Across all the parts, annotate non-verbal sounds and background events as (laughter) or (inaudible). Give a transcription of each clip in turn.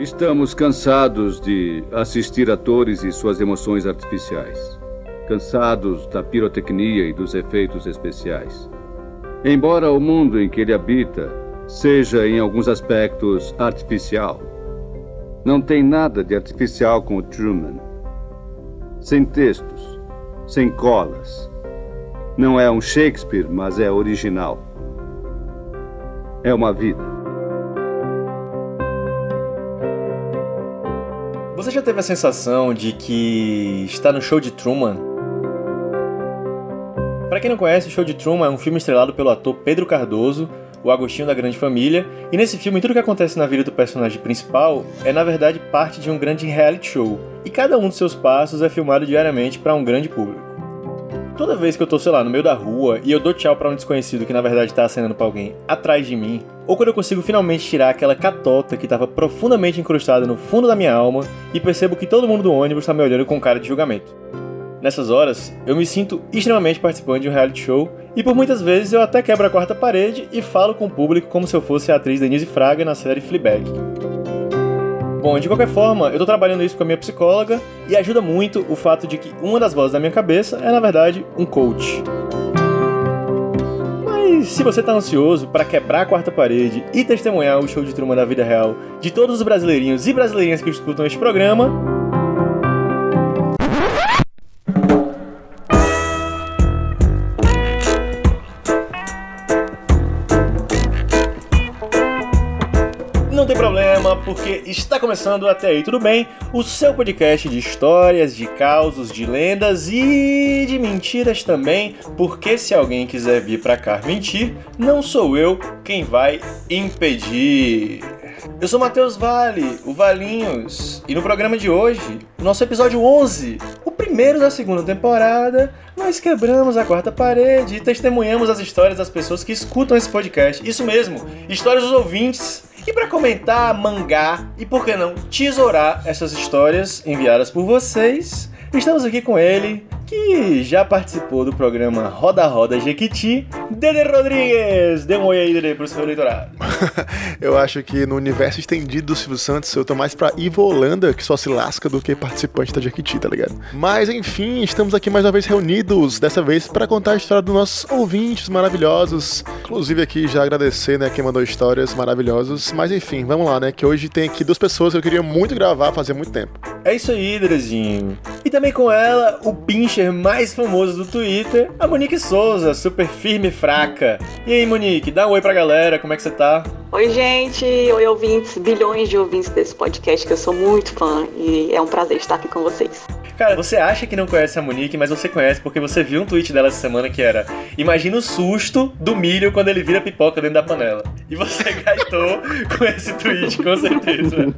Estamos cansados de assistir atores e suas emoções artificiais. Cansados da pirotecnia e dos efeitos especiais. Embora o mundo em que ele habita seja, em alguns aspectos, artificial, não tem nada de artificial com o Truman. Sem textos, sem colas. Não é um Shakespeare, mas é original. É uma vida. Você já teve a sensação de que está no show de Truman? Para quem não conhece, o Show de Truman é um filme estrelado pelo ator Pedro Cardoso, o Agostinho da Grande Família, e nesse filme tudo que acontece na vida do personagem principal é na verdade parte de um grande reality show, e cada um dos seus passos é filmado diariamente para um grande público. Toda vez que eu tô, sei lá, no meio da rua e eu dou tchau para um desconhecido que na verdade tá acenando pra alguém atrás de mim, ou quando eu consigo finalmente tirar aquela catota que estava profundamente incrustada no fundo da minha alma e percebo que todo mundo do ônibus está me olhando com cara de julgamento. Nessas horas, eu me sinto extremamente participante de um reality show e por muitas vezes eu até quebro a quarta parede e falo com o público como se eu fosse a atriz Denise Fraga na série Fleabag. Bom, de qualquer forma, eu tô trabalhando isso com a minha psicóloga e ajuda muito o fato de que uma das vozes da minha cabeça é, na verdade, um coach. Mas se você tá ansioso para quebrar a quarta parede e testemunhar o show de turma da vida real de todos os brasileirinhos e brasileirinhas que escutam este programa, está começando até aí tudo bem, o seu podcast de histórias, de causos, de lendas e de mentiras também, porque se alguém quiser vir para cá mentir, não sou eu quem vai impedir. Eu sou Matheus Vale, o Valinhos, e no programa de hoje, nosso episódio 11, o primeiro da segunda temporada, nós quebramos a quarta parede e testemunhamos as histórias das pessoas que escutam esse podcast. Isso mesmo, histórias dos ouvintes e para comentar, mangá e por que não tesourar essas histórias enviadas por vocês, estamos aqui com ele, que já participou do programa Roda Roda Jequiti, Dede Rodrigues. Dê um oi aí, Dede, pro seu eleitorado. (laughs) eu acho que no universo estendido do Silvio Santos, eu tô mais pra Ivo Holanda, que só se lasca do que participante da Jequiti, tá ligado? Mas enfim, estamos aqui mais uma vez reunidos, dessa vez para contar a história dos nossos ouvintes maravilhosos. Inclusive aqui já agradecer, né, quem mandou histórias maravilhosas. Mas enfim, vamos lá, né, que hoje tem aqui duas pessoas que eu queria muito gravar, fazia muito tempo. É isso aí, Drezinho. E também com ela, o pinche mais famoso do Twitter, a Monique Souza, super firme e fraca. E aí, Monique, dá um oi pra galera, como é que você tá? Oi, gente, oi, ouvintes, bilhões de ouvintes desse podcast que eu sou muito fã e é um prazer estar aqui com vocês. Cara, você acha que não conhece a Monique, mas você conhece porque você viu um tweet dela essa semana que era Imagina o susto do milho quando ele vira pipoca dentro da panela. E você (laughs) gaitou com esse tweet, com certeza.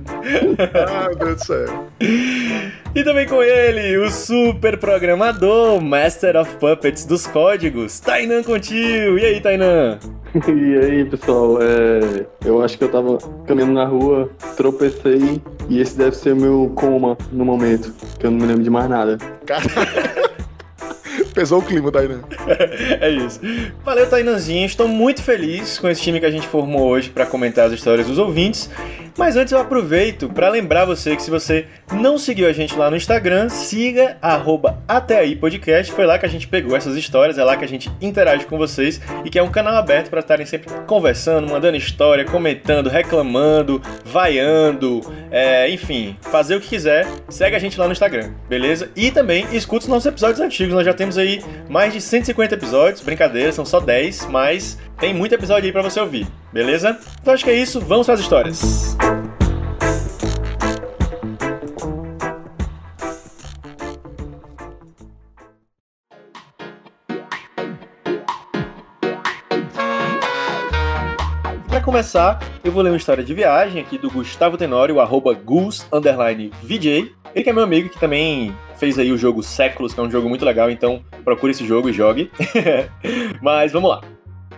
ah, meu Deus do céu. E também com ele, o super programador, Master of Puppets dos códigos, Tainan Contil. E aí, Tainan? (laughs) E aí, pessoal, é... eu acho que eu tava caminhando na rua, tropecei e esse deve ser o meu coma no momento, que eu não me lembro de mais nada. Caralho. (laughs) Pesou o clima, Tainan. (laughs) é isso. Valeu, Tainanzinho. Estou muito feliz com esse time que a gente formou hoje para comentar as histórias dos ouvintes. Mas antes eu aproveito para lembrar você que se você não seguiu a gente lá no Instagram, siga arroba até aí podcast. Foi lá que a gente pegou essas histórias, é lá que a gente interage com vocês e que é um canal aberto para estarem sempre conversando, mandando história, comentando, reclamando, vaiando, é, enfim, fazer o que quiser. Segue a gente lá no Instagram, beleza? E também escuta os nossos episódios antigos. Nós já temos aí mais de 150 episódios, brincadeira, são só 10, mas tem muito episódio aí para você ouvir, beleza? Então acho que é isso, vamos para as histórias. Começar, eu vou ler uma história de viagem aqui do Gustavo Tenório, arroba Gus, VJ. Ele que é meu amigo que também fez aí o jogo Séculos, que é um jogo muito legal, então procure esse jogo e jogue. (laughs) Mas vamos lá.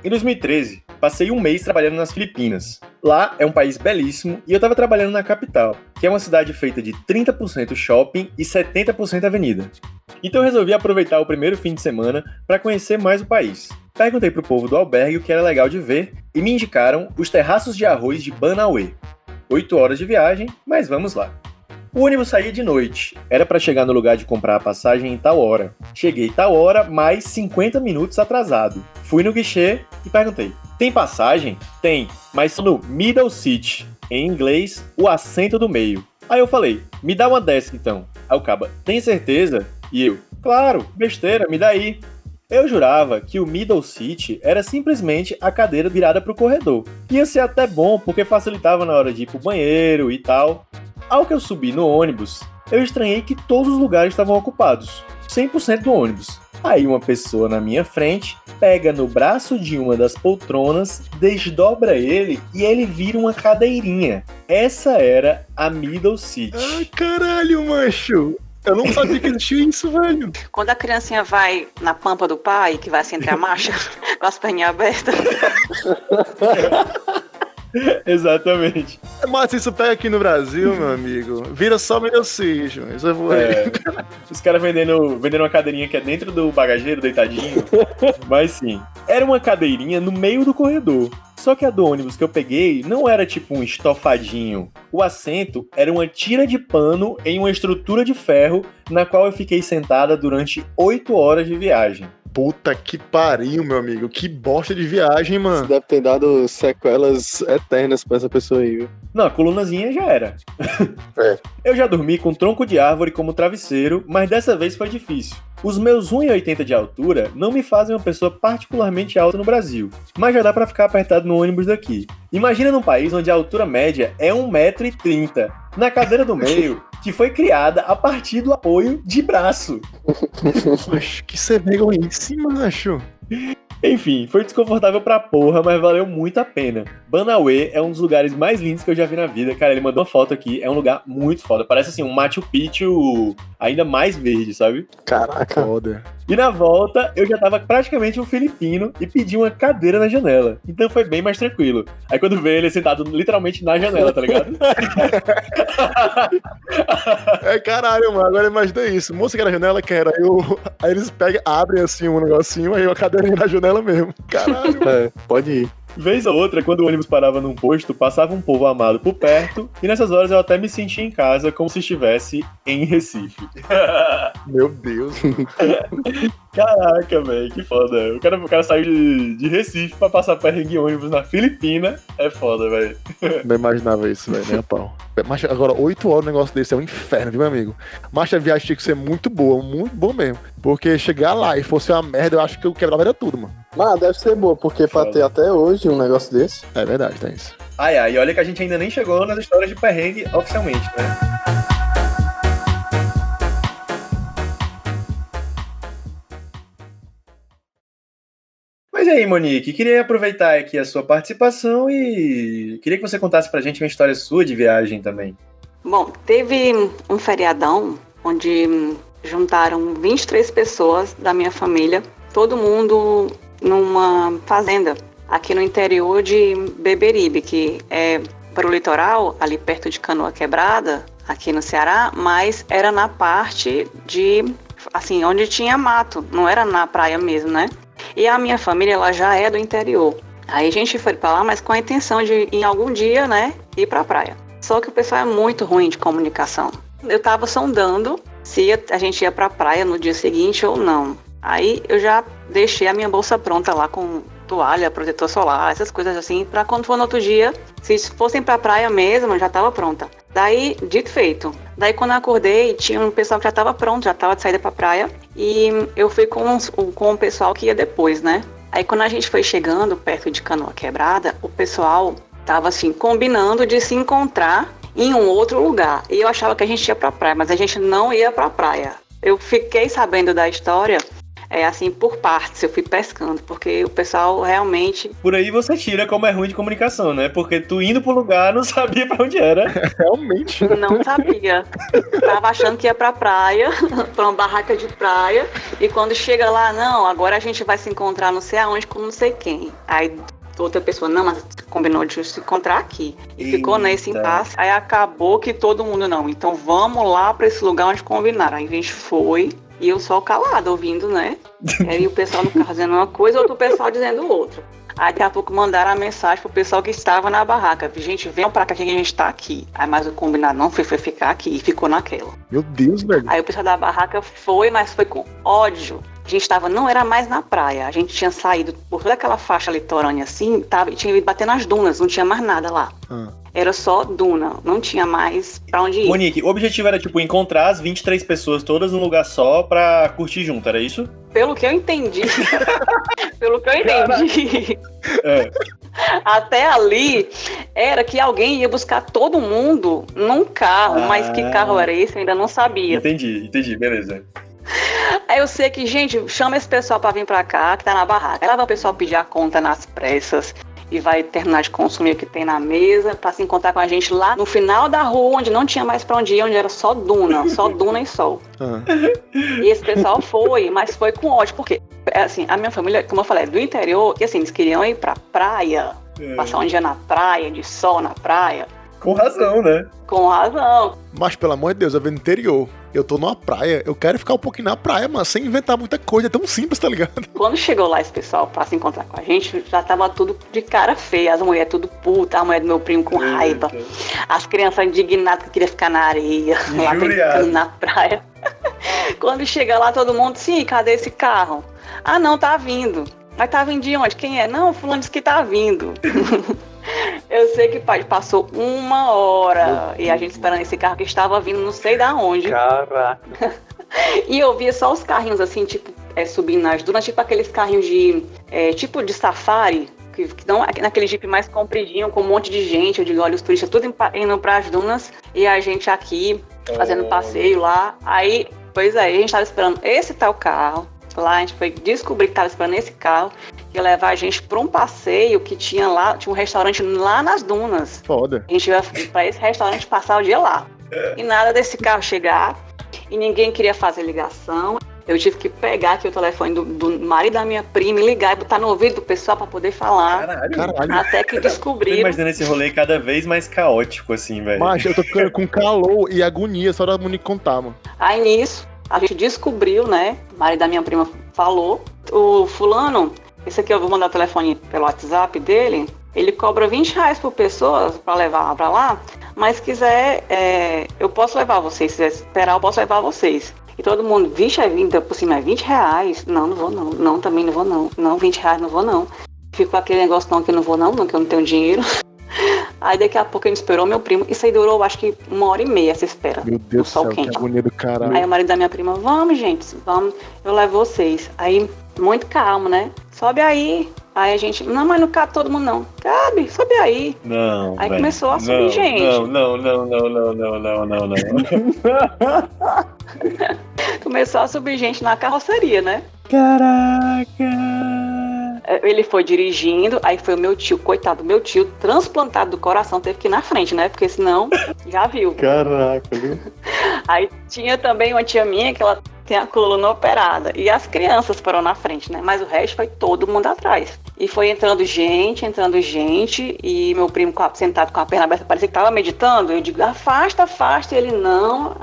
Em 2013, passei um mês trabalhando nas Filipinas. Lá é um país belíssimo e eu estava trabalhando na capital, que é uma cidade feita de 30% shopping e 70% avenida. Então resolvi aproveitar o primeiro fim de semana para conhecer mais o país. Perguntei pro povo do albergue o que era legal de ver e me indicaram os terraços de arroz de Banauê. 8 horas de viagem, mas vamos lá. O ônibus saía de noite. Era para chegar no lugar de comprar a passagem em tal hora. Cheguei tal hora, mais 50 minutos atrasado. Fui no guichê e perguntei: "Tem passagem?" "Tem, mas no Middle Seat, em inglês, o assento do meio." Aí eu falei: "Me dá uma dessa então." Aí o caba: "Tem certeza?" E eu: "Claro, besteira, me dá aí." Eu jurava que o middle seat era simplesmente a cadeira virada para o corredor. Ia ser até bom porque facilitava na hora de ir pro banheiro e tal. Ao que eu subi no ônibus, eu estranhei que todos os lugares estavam ocupados, 100% do ônibus. Aí uma pessoa na minha frente pega no braço de uma das poltronas, desdobra ele e ele vira uma cadeirinha. Essa era a middle seat. Ai, caralho, macho. Eu não sabia que existia isso, velho. Quando a criancinha vai na pampa do pai, que vai assim entre a marcha, (laughs) com as perninhas abertas. (laughs) (laughs) Exatamente. Mas isso pega aqui no Brasil, meu amigo, vira só mediocígio. Isso vou É, os caras vendendo, vendendo uma cadeirinha que é dentro do bagageiro, deitadinho. (laughs) Mas sim, era uma cadeirinha no meio do corredor. Só que a do ônibus que eu peguei não era tipo um estofadinho. O assento era uma tira de pano em uma estrutura de ferro na qual eu fiquei sentada durante 8 horas de viagem. Puta que pariu, meu amigo. Que bosta de viagem, mano. Deve ter dado sequelas eternas pra essa pessoa aí, viu? Não, a colunazinha já era. (laughs) É. Eu já dormi com tronco de árvore como travesseiro, mas dessa vez foi difícil. Os meus 1,80 de altura não me fazem uma pessoa particularmente alta no Brasil, mas já dá pra ficar apertado no ônibus daqui. Imagina num país onde a altura média é 1,30m, na cadeira do meio, (laughs) que foi criada a partir do apoio de braço. Macho, que sem vergonhice, macho. Enfim, foi desconfortável pra porra, mas valeu muito a pena. Banauê é um dos lugares mais lindos que eu já vi na vida. Cara, ele mandou uma foto aqui, é um lugar muito foda. Parece assim, um Machu Picchu ainda mais verde, sabe? Caraca. Foda. E na volta, eu já tava praticamente um filipino e pedi uma cadeira na janela. Então foi bem mais tranquilo. Aí quando veio ele sentado literalmente na janela, tá ligado? (laughs) É caralho, mano. Agora imagina isso. Moça que era janela, quem era? Eu... Aí eles pegam, abrem assim um negocinho, aí a cadeirinha na janela mesmo. Caralho. (laughs) É, pode ir. Vez ou outra, quando o ônibus parava num posto, passava um povo amado por perto, e nessas horas eu até me sentia em casa como se estivesse em Recife. (laughs) Meu Deus. (laughs) Caraca, velho, que foda. O cara, o cara saiu de, de Recife pra passar perrengue ônibus na Filipina. É foda, velho. Não imaginava isso, velho, nem a pau. Mas agora, 8 horas um negócio desse é um inferno, viu, meu amigo? Mas a viagem tinha que ser muito boa, muito boa mesmo. Porque chegar lá e fosse uma merda, eu acho que eu quebrava era tudo, mano. Mas deve ser boa, porque pra ter até hoje um negócio desse. É verdade, tem isso. Ai, ai, e olha que a gente ainda nem chegou nas histórias de perrengue oficialmente, né? E aí, Monique, queria aproveitar aqui a sua participação e queria que você contasse pra gente uma história sua de viagem também. Bom, teve um feriadão onde juntaram 23 pessoas da minha família, todo mundo numa fazenda aqui no interior de Beberibe, que é para o litoral, ali perto de Canoa Quebrada, aqui no Ceará, mas era na parte de, assim, onde tinha mato, não era na praia mesmo, né? E a minha família, ela já é do interior. Aí a gente foi para lá, mas com a intenção de, em algum dia, né, ir para a praia. Só que o pessoal é muito ruim de comunicação. Eu tava sondando se a gente ia pra praia no dia seguinte ou não. Aí eu já deixei a minha bolsa pronta lá com toalha, protetor solar, essas coisas assim, pra quando for no outro dia, se fossem pra praia mesmo, já tava pronta. Daí, dito feito. Daí quando eu acordei, tinha um pessoal que já tava pronto, já tava de saída pra praia, e eu fui com, os- com o pessoal que ia depois, né? Aí quando a gente foi chegando perto de Canoa Quebrada, o pessoal tava assim combinando de se encontrar em um outro lugar. E eu achava que a gente ia pra praia, mas a gente não ia pra praia. Eu fiquei sabendo da história é assim por partes, eu fui pescando, porque o pessoal realmente Por aí você tira como é ruim de comunicação, né? Porque tu indo pro lugar não (laughs) sabia pra onde era. (laughs) Realmente. não sabia. Tava achando que ia pra praia, (laughs) pra uma barraca de praia, e quando chega lá, não, agora a gente vai se encontrar não sei aonde com não sei quem. Aí outra pessoa, não, mas combinou de se encontrar aqui. E ficou nesse Eita. impasse. Aí acabou que todo mundo, não, então vamos lá pra esse lugar onde combinaram. Aí a gente foi, E eu só calada, ouvindo, né? (laughs) E o pessoal no carro dizendo uma coisa, outro pessoal dizendo outra. Aí daqui a pouco mandaram a mensagem pro pessoal que estava na barraca. Gente, venham pra cá que a gente tá aqui. Aí mais o combinado não foi, foi ficar aqui e ficou naquela. Meu Deus, velho. Aí o pessoal da barraca foi, mas foi com ódio. A gente tava, não era mais na praia. A gente tinha saído por toda aquela faixa litorânea assim, tava, tinha ido bater nas dunas, não tinha mais nada lá. Ah. Era só duna, não tinha mais pra onde ir. Monique, o objetivo era, tipo, encontrar as 23 pessoas todas num lugar só pra curtir junto, era isso? Pelo que eu entendi. (laughs) pelo que eu entendi. É. Até ali era que alguém ia buscar todo mundo num carro, mas que Ah. carro era esse eu ainda não sabia. Entendi, entendi, beleza. Aí eu sei que, gente, chama esse pessoal pra vir pra cá, que tá na barraca. Lá vai o pessoal pedir a conta nas pressas e vai terminar de consumir o que tem na mesa pra se encontrar com a gente lá no final da rua, onde não tinha mais pra onde ir, onde era só duna, só (laughs) duna e sol. Ah. E esse pessoal foi, mas foi com ódio, porque, é, assim, a minha família, como eu falei, é do interior, e assim, eles queriam ir pra praia, É. passar um dia na praia, de sol na praia, Com razão, né? com razão. Mas, pelo amor de Deus, eu venho do interior. Eu tô numa praia, eu quero ficar um pouquinho na praia, mas sem inventar muita coisa. É tão simples, tá ligado? (laughs) Quando chegou lá esse pessoal pra se encontrar com a gente, já tava tudo de cara feia. As mulheres tudo puta, a mulher do meu primo com raiva. As crianças indignadas que queriam ficar na areia, lá brincando na praia. (laughs) Quando chega lá, todo mundo, sim, cadê esse carro? Ah, não, tá vindo. Mas tá vindo de onde? Quem é? Não, fulano disse que tá vindo. (laughs) (laughs) Eu sei que pai, passou uma hora e a gente esperando esse carro que estava vindo não sei da onde. Caraca. (laughs) E eu via só os carrinhos assim, tipo, é, subindo nas dunas, tipo aqueles carrinhos de. é, tipo de safari, que, que dão naquele jeep mais compridinho, com um monte de gente. Eu digo, olha, os turistas tudo indo pras dunas e a gente aqui fazendo passeio lá. Aí, pois é, a gente tava esperando esse tal carro. Lá a gente foi descobrir que tava esperando esse carro, que ia levar a gente pra um passeio que tinha lá, tinha um restaurante lá nas dunas. Foda. A gente ia pra esse restaurante passar o dia lá. E nada desse carro chegar. E ninguém queria fazer ligação. Eu tive que pegar aqui o telefone do, do marido da minha prima e ligar e botar no ouvido do pessoal pra poder falar. Caralho. Caralho. Até que Tô descobriram. imaginando esse rolê cada vez mais caótico, assim, velho. Mas eu tô ficando com calor e agonia só da Monique contar, mano. Aí nisso, a gente descobriu, né? O marido da minha prima falou. O fulano, esse aqui eu vou mandar o telefone pelo WhatsApp dele. Ele cobra 20 reais por pessoa pra levar pra lá. Mas se quiser, é, eu posso levar vocês. Se quiser esperar, eu posso levar vocês. E todo mundo, 20 é 20, por cima é 20 reais. Não, não vou não. Não, também não vou não. Não, 20 reais não vou não. Ficou aquele negócio não que eu não vou não, não, que eu não tenho dinheiro. Aí daqui a pouco a gente esperou meu primo. Isso aí durou acho que uma hora e meia essa espera. Meu Deus do sol céu, que quente. agonia do caralho. Aí o marido da minha prima, vamos, gente, vamos, eu levo vocês. Aí, muito calmo, né? Sobe aí. Aí a gente, não, mas não cabe todo mundo, não. Cabe, sobe aí. Não. Aí velho. começou a subir não, gente. Não, não, não, não, não, não, não, não, não. (laughs) Começou a subir gente na carroceria, né? Caraca! É, Ele foi dirigindo, aí foi o meu tio, coitado, meu tio, transplantado do coração, teve que ir na frente, né? Porque senão, já viu. Caraca, viu? Aí tinha também uma tia minha que ela tem a coluna operada. E as crianças foram na frente, né? Mas o resto foi todo mundo atrás. E foi entrando gente, entrando gente. E meu primo sentado com a perna aberta, parecia que tava meditando. Eu digo, afasta, afasta. E ele não.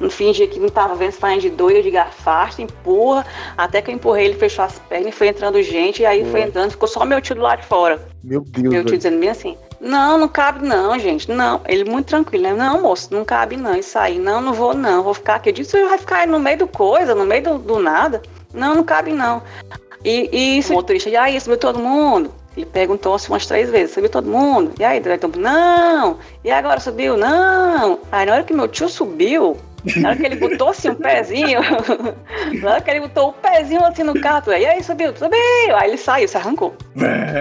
No fingia que não tava vendo se de doido. Eu digo, afasta, empurra. Até que eu empurrei, ele fechou as pernas e foi entrando gente. E aí foi entrando, ficou só meu tio do lado de fora. Meu Deus, Meu tio dizendo bem assim: Não, não cabe não, gente. Não. Ele muito tranquilo, né? Não, moço, não cabe não. Isso aí, não, não vou não. Vou ficar aqui. Eu disse: vai ficar aí no meio do coisa, no meio do, do nada. Não, não cabe não. E, e isso, o motorista, e aí, subiu todo mundo? Ele perguntou assim umas três vezes: Subiu todo mundo? E aí, diretor, não. E agora subiu? Não. Aí na hora que meu tio subiu. Na hora que ele botou assim um pezinho, (laughs) na hora que ele botou o pezinho assim no carro, e aí subiu, subiu, aí ele saiu, se arrancou.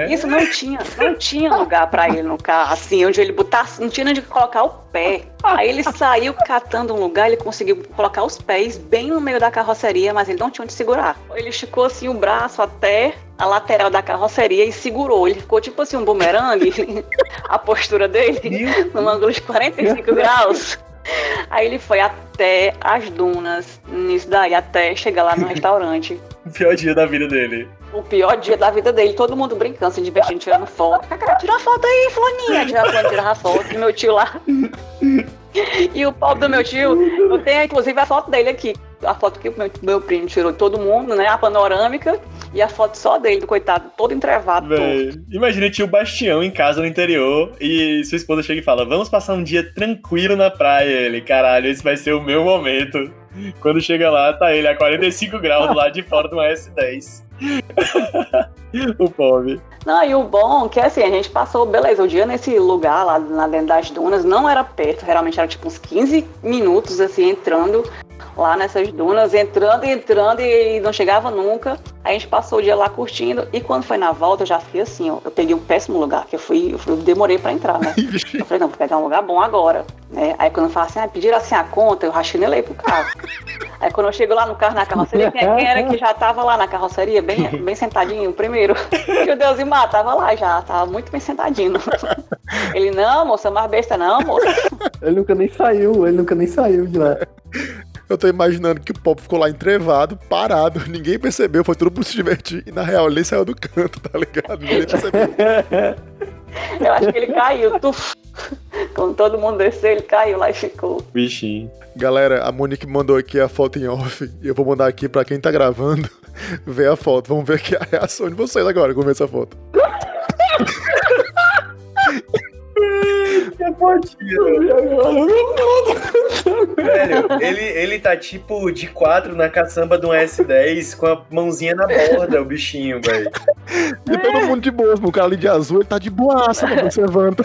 Isso não tinha, não tinha lugar pra ele no carro, assim, onde ele botasse, não tinha onde colocar o pé. Aí ele saiu catando um lugar, ele conseguiu colocar os pés bem no meio da carroceria, mas ele não tinha onde segurar. Ele esticou assim o braço até a lateral da carroceria e segurou. Ele ficou tipo assim um bumerangue, (laughs) a postura dele, num ângulo de 45 graus. Aí ele foi até as dunas, nisso daí, até chegar lá no restaurante. (laughs) O pior dia da vida dele. O pior dia da vida dele, todo mundo brincando, se divertindo, tirando foto. Cacá, Tira uma foto aí, fulaninha. Tirava foto, tirava foto. E meu tio lá. (laughs) (laughs) E o pobre do meu tio, eu tenho inclusive a foto dele aqui. a foto que o meu, meu primo tirou de todo mundo, né? A panorâmica e a foto só dele, do coitado, todo entrevado. Todo. Imagina, tinha o Bastião em casa no interior e sua esposa chega e fala: Vamos passar um dia tranquilo na praia. Ele, caralho, esse vai ser o meu momento. Quando chega lá, tá ele a 45 graus do lado de fora do S10. (laughs) o pobre. Não, e o bom é que assim, a gente passou, beleza, o dia nesse lugar lá na dentro das dunas não era perto, realmente era tipo uns 15 minutos assim, entrando lá nessas dunas, entrando e entrando e não chegava nunca. Aí a gente passou o dia lá curtindo e quando foi na volta eu já fui assim, ó, eu peguei um péssimo lugar, que eu fui, eu, fui, eu demorei para entrar, né? (laughs) eu falei, não, vou pegar um lugar bom agora, né? Aí quando eu falo assim, ah, pediram assim a conta, eu rachinelei pro carro. Aí quando eu chego lá no carro, na carroceria, quem, quem era que já tava lá na carroceria, bem, bem sentadinho, primeiro? (laughs) Meu Deus, e Mar, tava lá já, tava muito bem sentadinho. (laughs) Ele, não, moça, mais besta não, moça. (laughs) Ele nunca nem saiu, ele nunca nem saiu de lá. Eu tô imaginando que o Pop ficou lá entrevado, parado, ninguém percebeu, foi tudo por se divertir. E na real ele saiu do canto, tá ligado? Ninguém percebeu. Eu acho que ele caiu, tuf. Quando todo mundo desceu, ele caiu lá e ficou. Bichinho. Galera, a Monique mandou aqui a foto em off. E eu vou mandar aqui pra quem tá gravando ver a foto. Vamos ver aqui a reação de vocês agora com essa foto. que Velho, ele, ele tá tipo de quatro na caçamba de um S10 com a mãozinha na borda, o bichinho, velho. E todo mundo de boa, o cara ali de azul, ele tá de boaça, observando.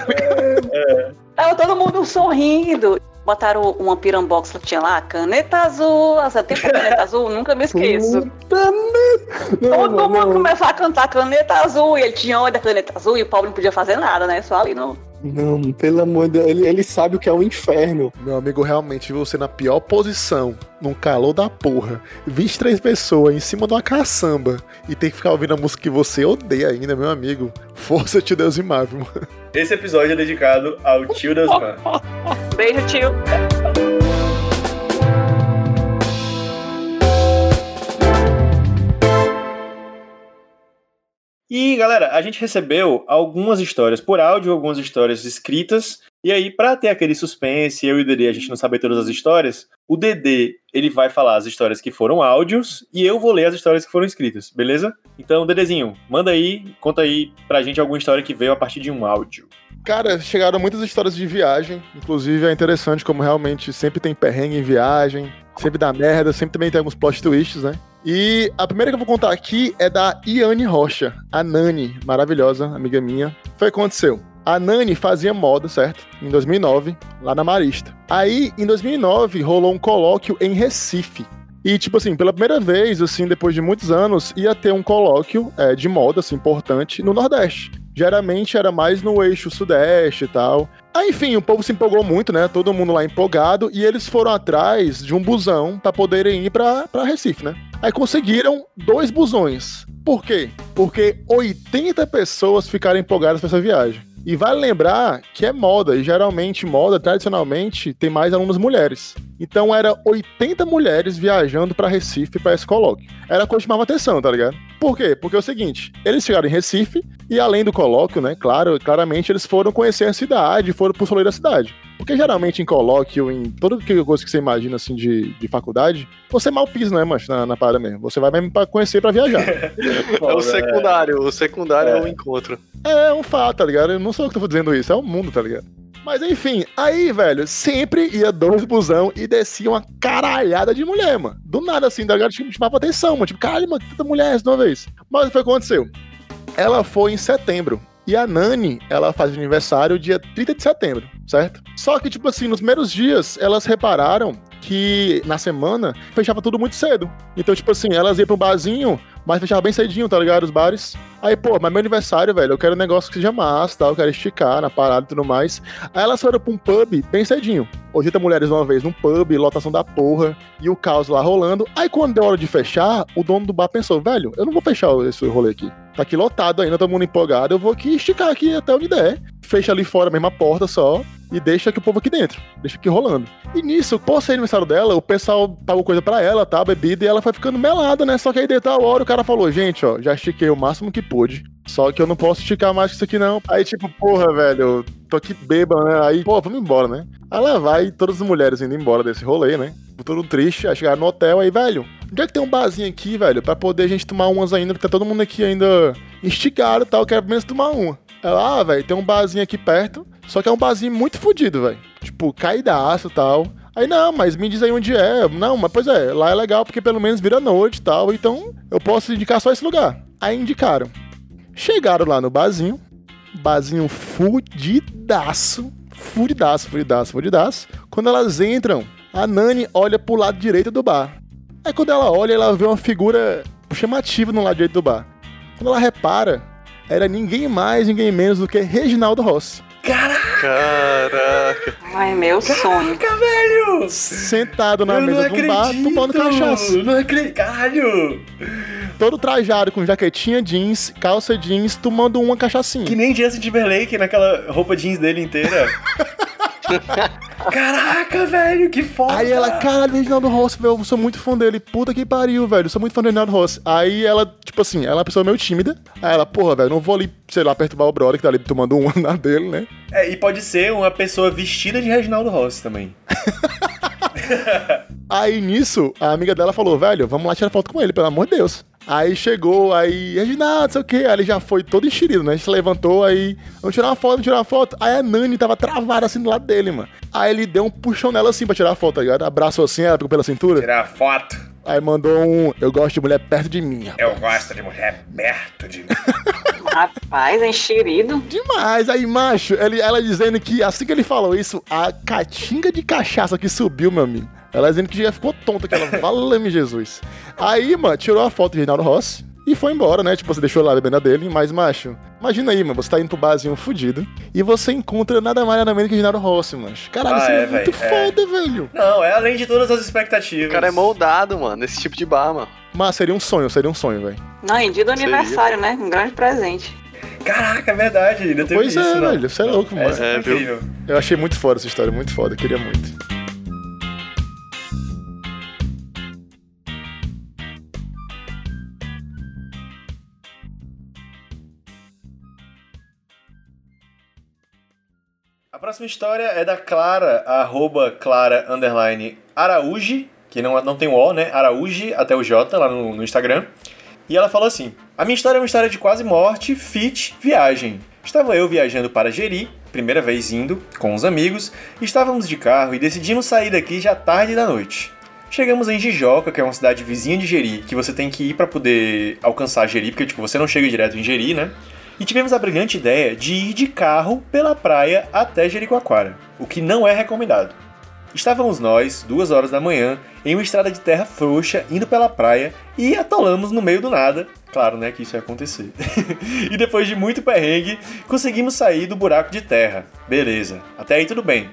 É. Tava todo mundo sorrindo. Botaram uma pirambox que tinha lá, caneta azul. Essa tempo caneta azul, nunca me esqueço. Todo mundo começou a cantar caneta azul. E ele tinha onda da caneta azul e o Paulo não podia fazer nada, né? Só ali no, não, pelo amor de Deus, ele, ele sabe o que é o inferno. Meu amigo, realmente você na pior posição, num calor da porra. 23 pessoas em cima de uma caçamba e tem que ficar ouvindo a música que você odeia ainda, meu amigo. Força, tio Deus e Marvel. Esse episódio é dedicado ao tio Deus Beijo, tio. E galera, a gente recebeu algumas histórias por áudio, algumas histórias escritas. E aí, para ter aquele suspense, eu e o Dedê, a gente não saber todas as histórias, o Dedê, ele vai falar as histórias que foram áudios e eu vou ler as histórias que foram escritas, beleza? Então, Dedezinho, manda aí, conta aí pra gente alguma história que veio a partir de um áudio. Cara, chegaram muitas histórias de viagem, inclusive é interessante como realmente sempre tem perrengue em viagem, sempre dá merda, sempre também tem alguns plot twists, né? E a primeira que eu vou contar aqui é da Iane Rocha, a Nani, maravilhosa, amiga minha. Foi o que aconteceu. A Nani fazia moda, certo? Em 2009, lá na Marista. Aí, em 2009, rolou um colóquio em Recife. E, tipo assim, pela primeira vez, assim, depois de muitos anos, ia ter um colóquio é, de moda, assim, importante no Nordeste. Geralmente era mais no eixo Sudeste e tal. Aí, enfim, o povo se empolgou muito, né? Todo mundo lá empolgado. E eles foram atrás de um busão para poderem ir para Recife, né? Aí conseguiram dois busões. Por quê? Porque 80 pessoas ficaram empolgadas para essa viagem. E vale lembrar que é moda, e geralmente moda, tradicionalmente, tem mais alunas mulheres. Então era 80 mulheres viajando para Recife para esse colóquio. Era coisa que chamava atenção, tá ligado? Por quê? Porque é o seguinte, eles chegaram em Recife e além do colóquio, né, claro, claramente eles foram conhecer a cidade, foram pro soleiro da cidade. Porque geralmente em colóquio, em toda coisa que você imagina assim de, de faculdade, você mal pisa, né, mancho, na, na parada mesmo. Você vai mesmo pra conhecer, pra viajar. (laughs) é o secundário, o secundário é. é o encontro. É, um fato, tá ligado? Eu não sou eu que tô dizendo isso, é o mundo, tá ligado? Mas enfim, aí, velho, sempre ia dois busão e descia uma caralhada de mulher, mano. Do nada, assim, tá ligado? Tipo, chamava atenção, mano. Tipo, caralho, mano, tanta mulher de uma vez. Mas o que aconteceu. Ela foi em setembro. E a Nani, ela faz aniversário dia 30 de setembro, certo? Só que, tipo assim, nos primeiros dias, elas repararam que na semana fechava tudo muito cedo. Então, tipo assim, elas iam pro barzinho, mas fechava bem cedinho, tá ligado? Os bares. Aí, pô, mas meu aniversário, velho, eu quero um negócio que seja massa, tá? Eu quero esticar na parada e tudo mais. Aí elas foram pra um pub bem cedinho. 80 mulheres uma vez num pub, lotação da porra, e o caos lá rolando. Aí quando deu hora de fechar, o dono do bar pensou, velho, eu não vou fechar esse rolê aqui. Tá aqui lotado ainda, todo mundo empolgado, eu vou aqui esticar aqui até onde der. Fecha ali fora a mesma porta só, e deixa que o povo aqui dentro, deixa aqui rolando. E nisso, por ser aniversário dela, o pessoal pagou coisa para ela, tá? Bebida, e ela foi ficando melada, né? Só que aí dentro da hora o cara falou: gente, ó, já estiquei o máximo que pude. Só que eu não posso esticar mais isso aqui, não. Aí, tipo, porra, velho, eu tô aqui bêbado, né? Aí, pô, vamos embora, né? Aí lá vai todas as mulheres indo embora desse rolê, né? Todo triste, aí chegaram no hotel, aí, velho, onde é que tem um barzinho aqui, velho? Pra poder a gente tomar umas ainda, porque tá todo mundo aqui ainda esticado e tal, quero pelo menos tomar uma. Ela, ah, velho, tem um barzinho aqui perto, só que é um barzinho muito fodido, velho. Tipo, caidaço e tal. Aí, não, mas me diz aí onde é. Não, mas pois é, lá é legal porque pelo menos vira noite e tal, então eu posso indicar só esse lugar. Aí indicaram. Chegaram lá no barzinho, barzinho fudidaço, fudidaço, fudidaço, fudidaço. Quando elas entram, a Nani olha pro lado direito do bar. Aí quando ela olha, ela vê uma figura chamativa no lado direito do bar. Quando ela repara, era ninguém mais, ninguém menos do que Reginaldo Rossi. Caraca! Caraca. Ai, meu sonho. Caraca, velho! Sentado na Eu mesa do bar, acredito! tomando cachaça. Não acredito! Caralho! Todo trajado, com jaquetinha jeans, calça jeans, tomando uma cachaçinha. Que nem Justin Timberlake naquela roupa jeans dele inteira. (laughs) Caraca, velho, que foda! Aí ela, caralho, Reginaldo Rossi, velho, eu sou muito fã dele. Puta que pariu, velho, eu sou muito fã do Reginaldo Rossi. Aí ela, tipo assim, ela é uma pessoa meio tímida. Aí ela, porra, velho, não vou ali, sei lá, perturbar o brother que tá ali tomando uma (laughs) na dele, né? É, e pode ser uma pessoa vestida de Reginaldo Rossi também. (laughs) Aí nisso, a amiga dela falou, velho, vamos lá tirar foto com ele, pelo amor de Deus. Aí chegou, aí, Reginaldo, não sei o quê. Aí ele já foi todo enxerido, né? A gente se levantou, aí, vamos tirar uma foto, vamos tirar uma foto. Aí a Nani tava travada assim do lado dele, mano. Aí ele deu um puxão nela assim pra tirar a foto, tá ligado? Abraçou assim, ela pegou pela cintura. Tirar foto. Aí mandou um, eu gosto de mulher perto de mim. rapaz." Eu gosto de mulher perto de mim. (laughs) Rapaz, enxerido. Demais, aí, macho, ele, ela dizendo que assim que ele falou isso, a catinga de cachaça que subiu, meu amigo. Ela dizendo que já ficou tonta, que ela, (laughs) valame Jesus. Aí, mano, tirou a foto de Reinaldo Rossi e foi embora, né? Tipo, você deixou lá bebendo a dele, mas, macho, imagina aí, mano, você tá indo pro barzinho fudido e você encontra nada mais nada menos que Reinaldo Rossi, mano. Caralho, Ah, isso é, é, muito véi, é. foda, velho. Não, é além de todas as expectativas. O cara é moldado, mano, nesse tipo de bar, mano. Mas seria um sonho, seria um sonho, velho. Não, em dia do Seria. aniversário, né? Um grande presente. Caraca, é verdade. Ainda teve Pois isso, é, não. velho, você é louco, mano. É, viu? incrível. Eu achei muito foda essa história, muito foda, queria muito. Próxima história é da Clara, arroba Clara underline Araújo, que não, não tem o O, né? Araújo até o J lá no, no Instagram. E ela falou assim: A minha história é uma história de quase morte, fit, viagem. Estava eu viajando para Jeri, primeira vez indo, com os amigos, estávamos de carro e decidimos sair daqui já tarde da noite. Chegamos em Jijoca, que é uma cidade vizinha de Jeri, que você tem que ir para poder alcançar Jeri, porque tipo, você não chega direto em Jeri, né? E tivemos a brilhante ideia de ir de carro pela praia até Jericoacoara, o que não é recomendado. Estávamos nós, duas horas da manhã, em uma estrada de terra frouxa, indo pela praia e atolamos no meio do nada. Claro, né, que isso ia acontecer. (laughs) e depois de muito perrengue, conseguimos sair do buraco de terra. Beleza, até aí tudo bem.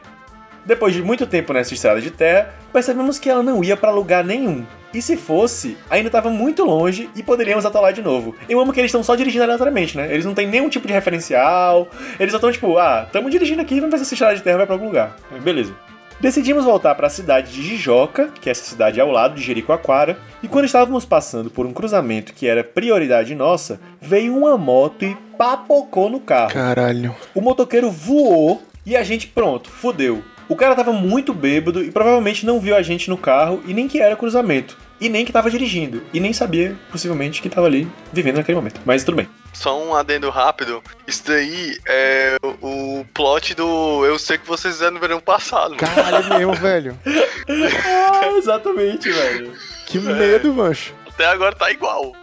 Depois de muito tempo nessa estrada de terra, percebemos que ela não ia para lugar nenhum. E se fosse, ainda estava muito longe e poderíamos atolar de novo. Eu amo que eles estão só dirigindo aleatoriamente, né? Eles não têm nenhum tipo de referencial. Eles só estão tipo, ah, estamos dirigindo aqui, vamos ver se essa estrada de terra vai para algum lugar. Beleza. Decidimos voltar para a cidade de Jijoca, que é essa cidade ao lado de Jericoacoara, e quando estávamos passando por um cruzamento que era prioridade nossa, veio uma moto e papocou no carro. Caralho. O motoqueiro voou e a gente, pronto, fudeu. O cara tava muito bêbado e provavelmente não viu a gente no carro e nem que era cruzamento. E nem que tava dirigindo. E nem sabia, possivelmente, que tava ali vivendo naquele momento. Mas tudo bem. Só um adendo rápido. Isso daí é o plot do Eu Sei Que Vocês Fizeram no verão passado. Caralho mesmo, velho. Ah, (laughs) exatamente, velho. Que medo, mancho. Até agora tá igual.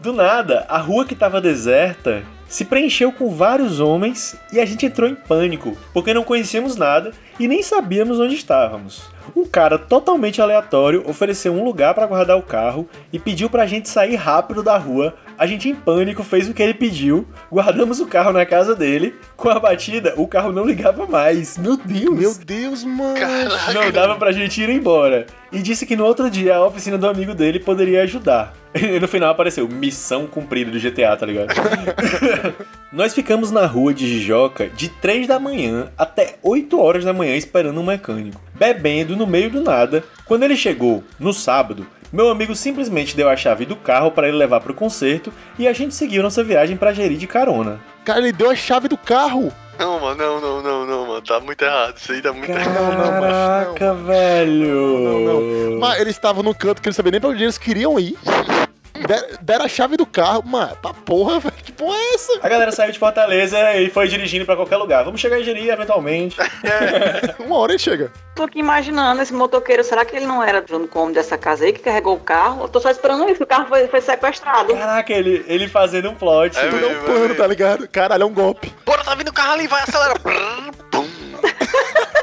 Do nada, a rua que tava deserta se preencheu com vários homens e a gente entrou em pânico, porque não conhecíamos nada e nem sabíamos onde estávamos. Um cara totalmente aleatório ofereceu um lugar para guardar o carro e pediu pra gente sair rápido da rua. A gente, em pânico, fez o que ele pediu, guardamos o carro na casa dele. Com a batida, o carro não ligava mais. Meu Deus! Meu Deus, mano. Caraca. Não dava pra gente ir embora. E disse que no outro dia a oficina do amigo dele poderia ajudar. (laughs) E no final apareceu missão cumprida do GTA, tá ligado? (laughs) Nós ficamos na rua de Jijoca de 3 da manhã até 8 horas da manhã esperando um mecânico, bebendo no meio do nada. Quando ele chegou, no sábado, meu amigo simplesmente deu a chave do carro para ele levar pro concerto e a gente seguiu nossa viagem pra Jeri de carona. Cara, ele deu a chave do carro. Não, mano, não, não, não, não, mano. Tá muito errado. Isso aí tá muito errado. não, mas não. Caraca, velho! Não, não. Mas eles estavam no canto que eles sabiam nem pra onde eles queriam ir. Der- Deram a chave do carro. Mano, pra porra, velho. Que porra é essa? A galera saiu de Fortaleza e foi dirigindo pra qualquer lugar. Vamos chegar em Jeri eventualmente. Uma hora ele chega. Tô aqui imaginando esse motoqueiro, será que ele não era dono como dessa casa aí que carregou o carro? Eu tô só esperando isso, o carro foi, foi sequestrado. Caraca, ele, ele fazendo um plot. É Tudo é um plano, tá ligado? Caralho, é um golpe. Bora, tá vindo o carro ali, vai, acelera. Brrr, (laughs) pum.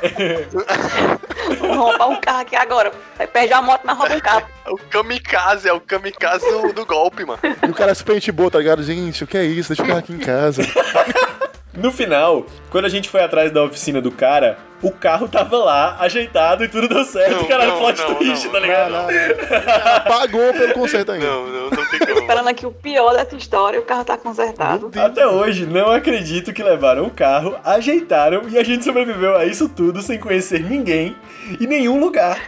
(laughs) Vamos roubar um carro aqui agora. Aí perde a moto, mas rouba um carro. É o kamikaze, é o kamikaze do, do golpe, mano. E o cara é super gente boa, tá ligado? Gente, o que é isso? Deixa eu ficar aqui em casa. (laughs) No final, quando a gente foi atrás da oficina do cara, o carro tava lá, ajeitado e tudo deu certo. Não, Caralho, não, plot não, twist, não, tá ligado? Caralho. Pagou pelo conserto ainda. Não, não, não tem como. Esperando aqui o pior dessa história, o carro tá consertado. Até hoje, não acredito que levaram o carro, ajeitaram e a gente sobreviveu a isso tudo sem conhecer ninguém e nenhum lugar.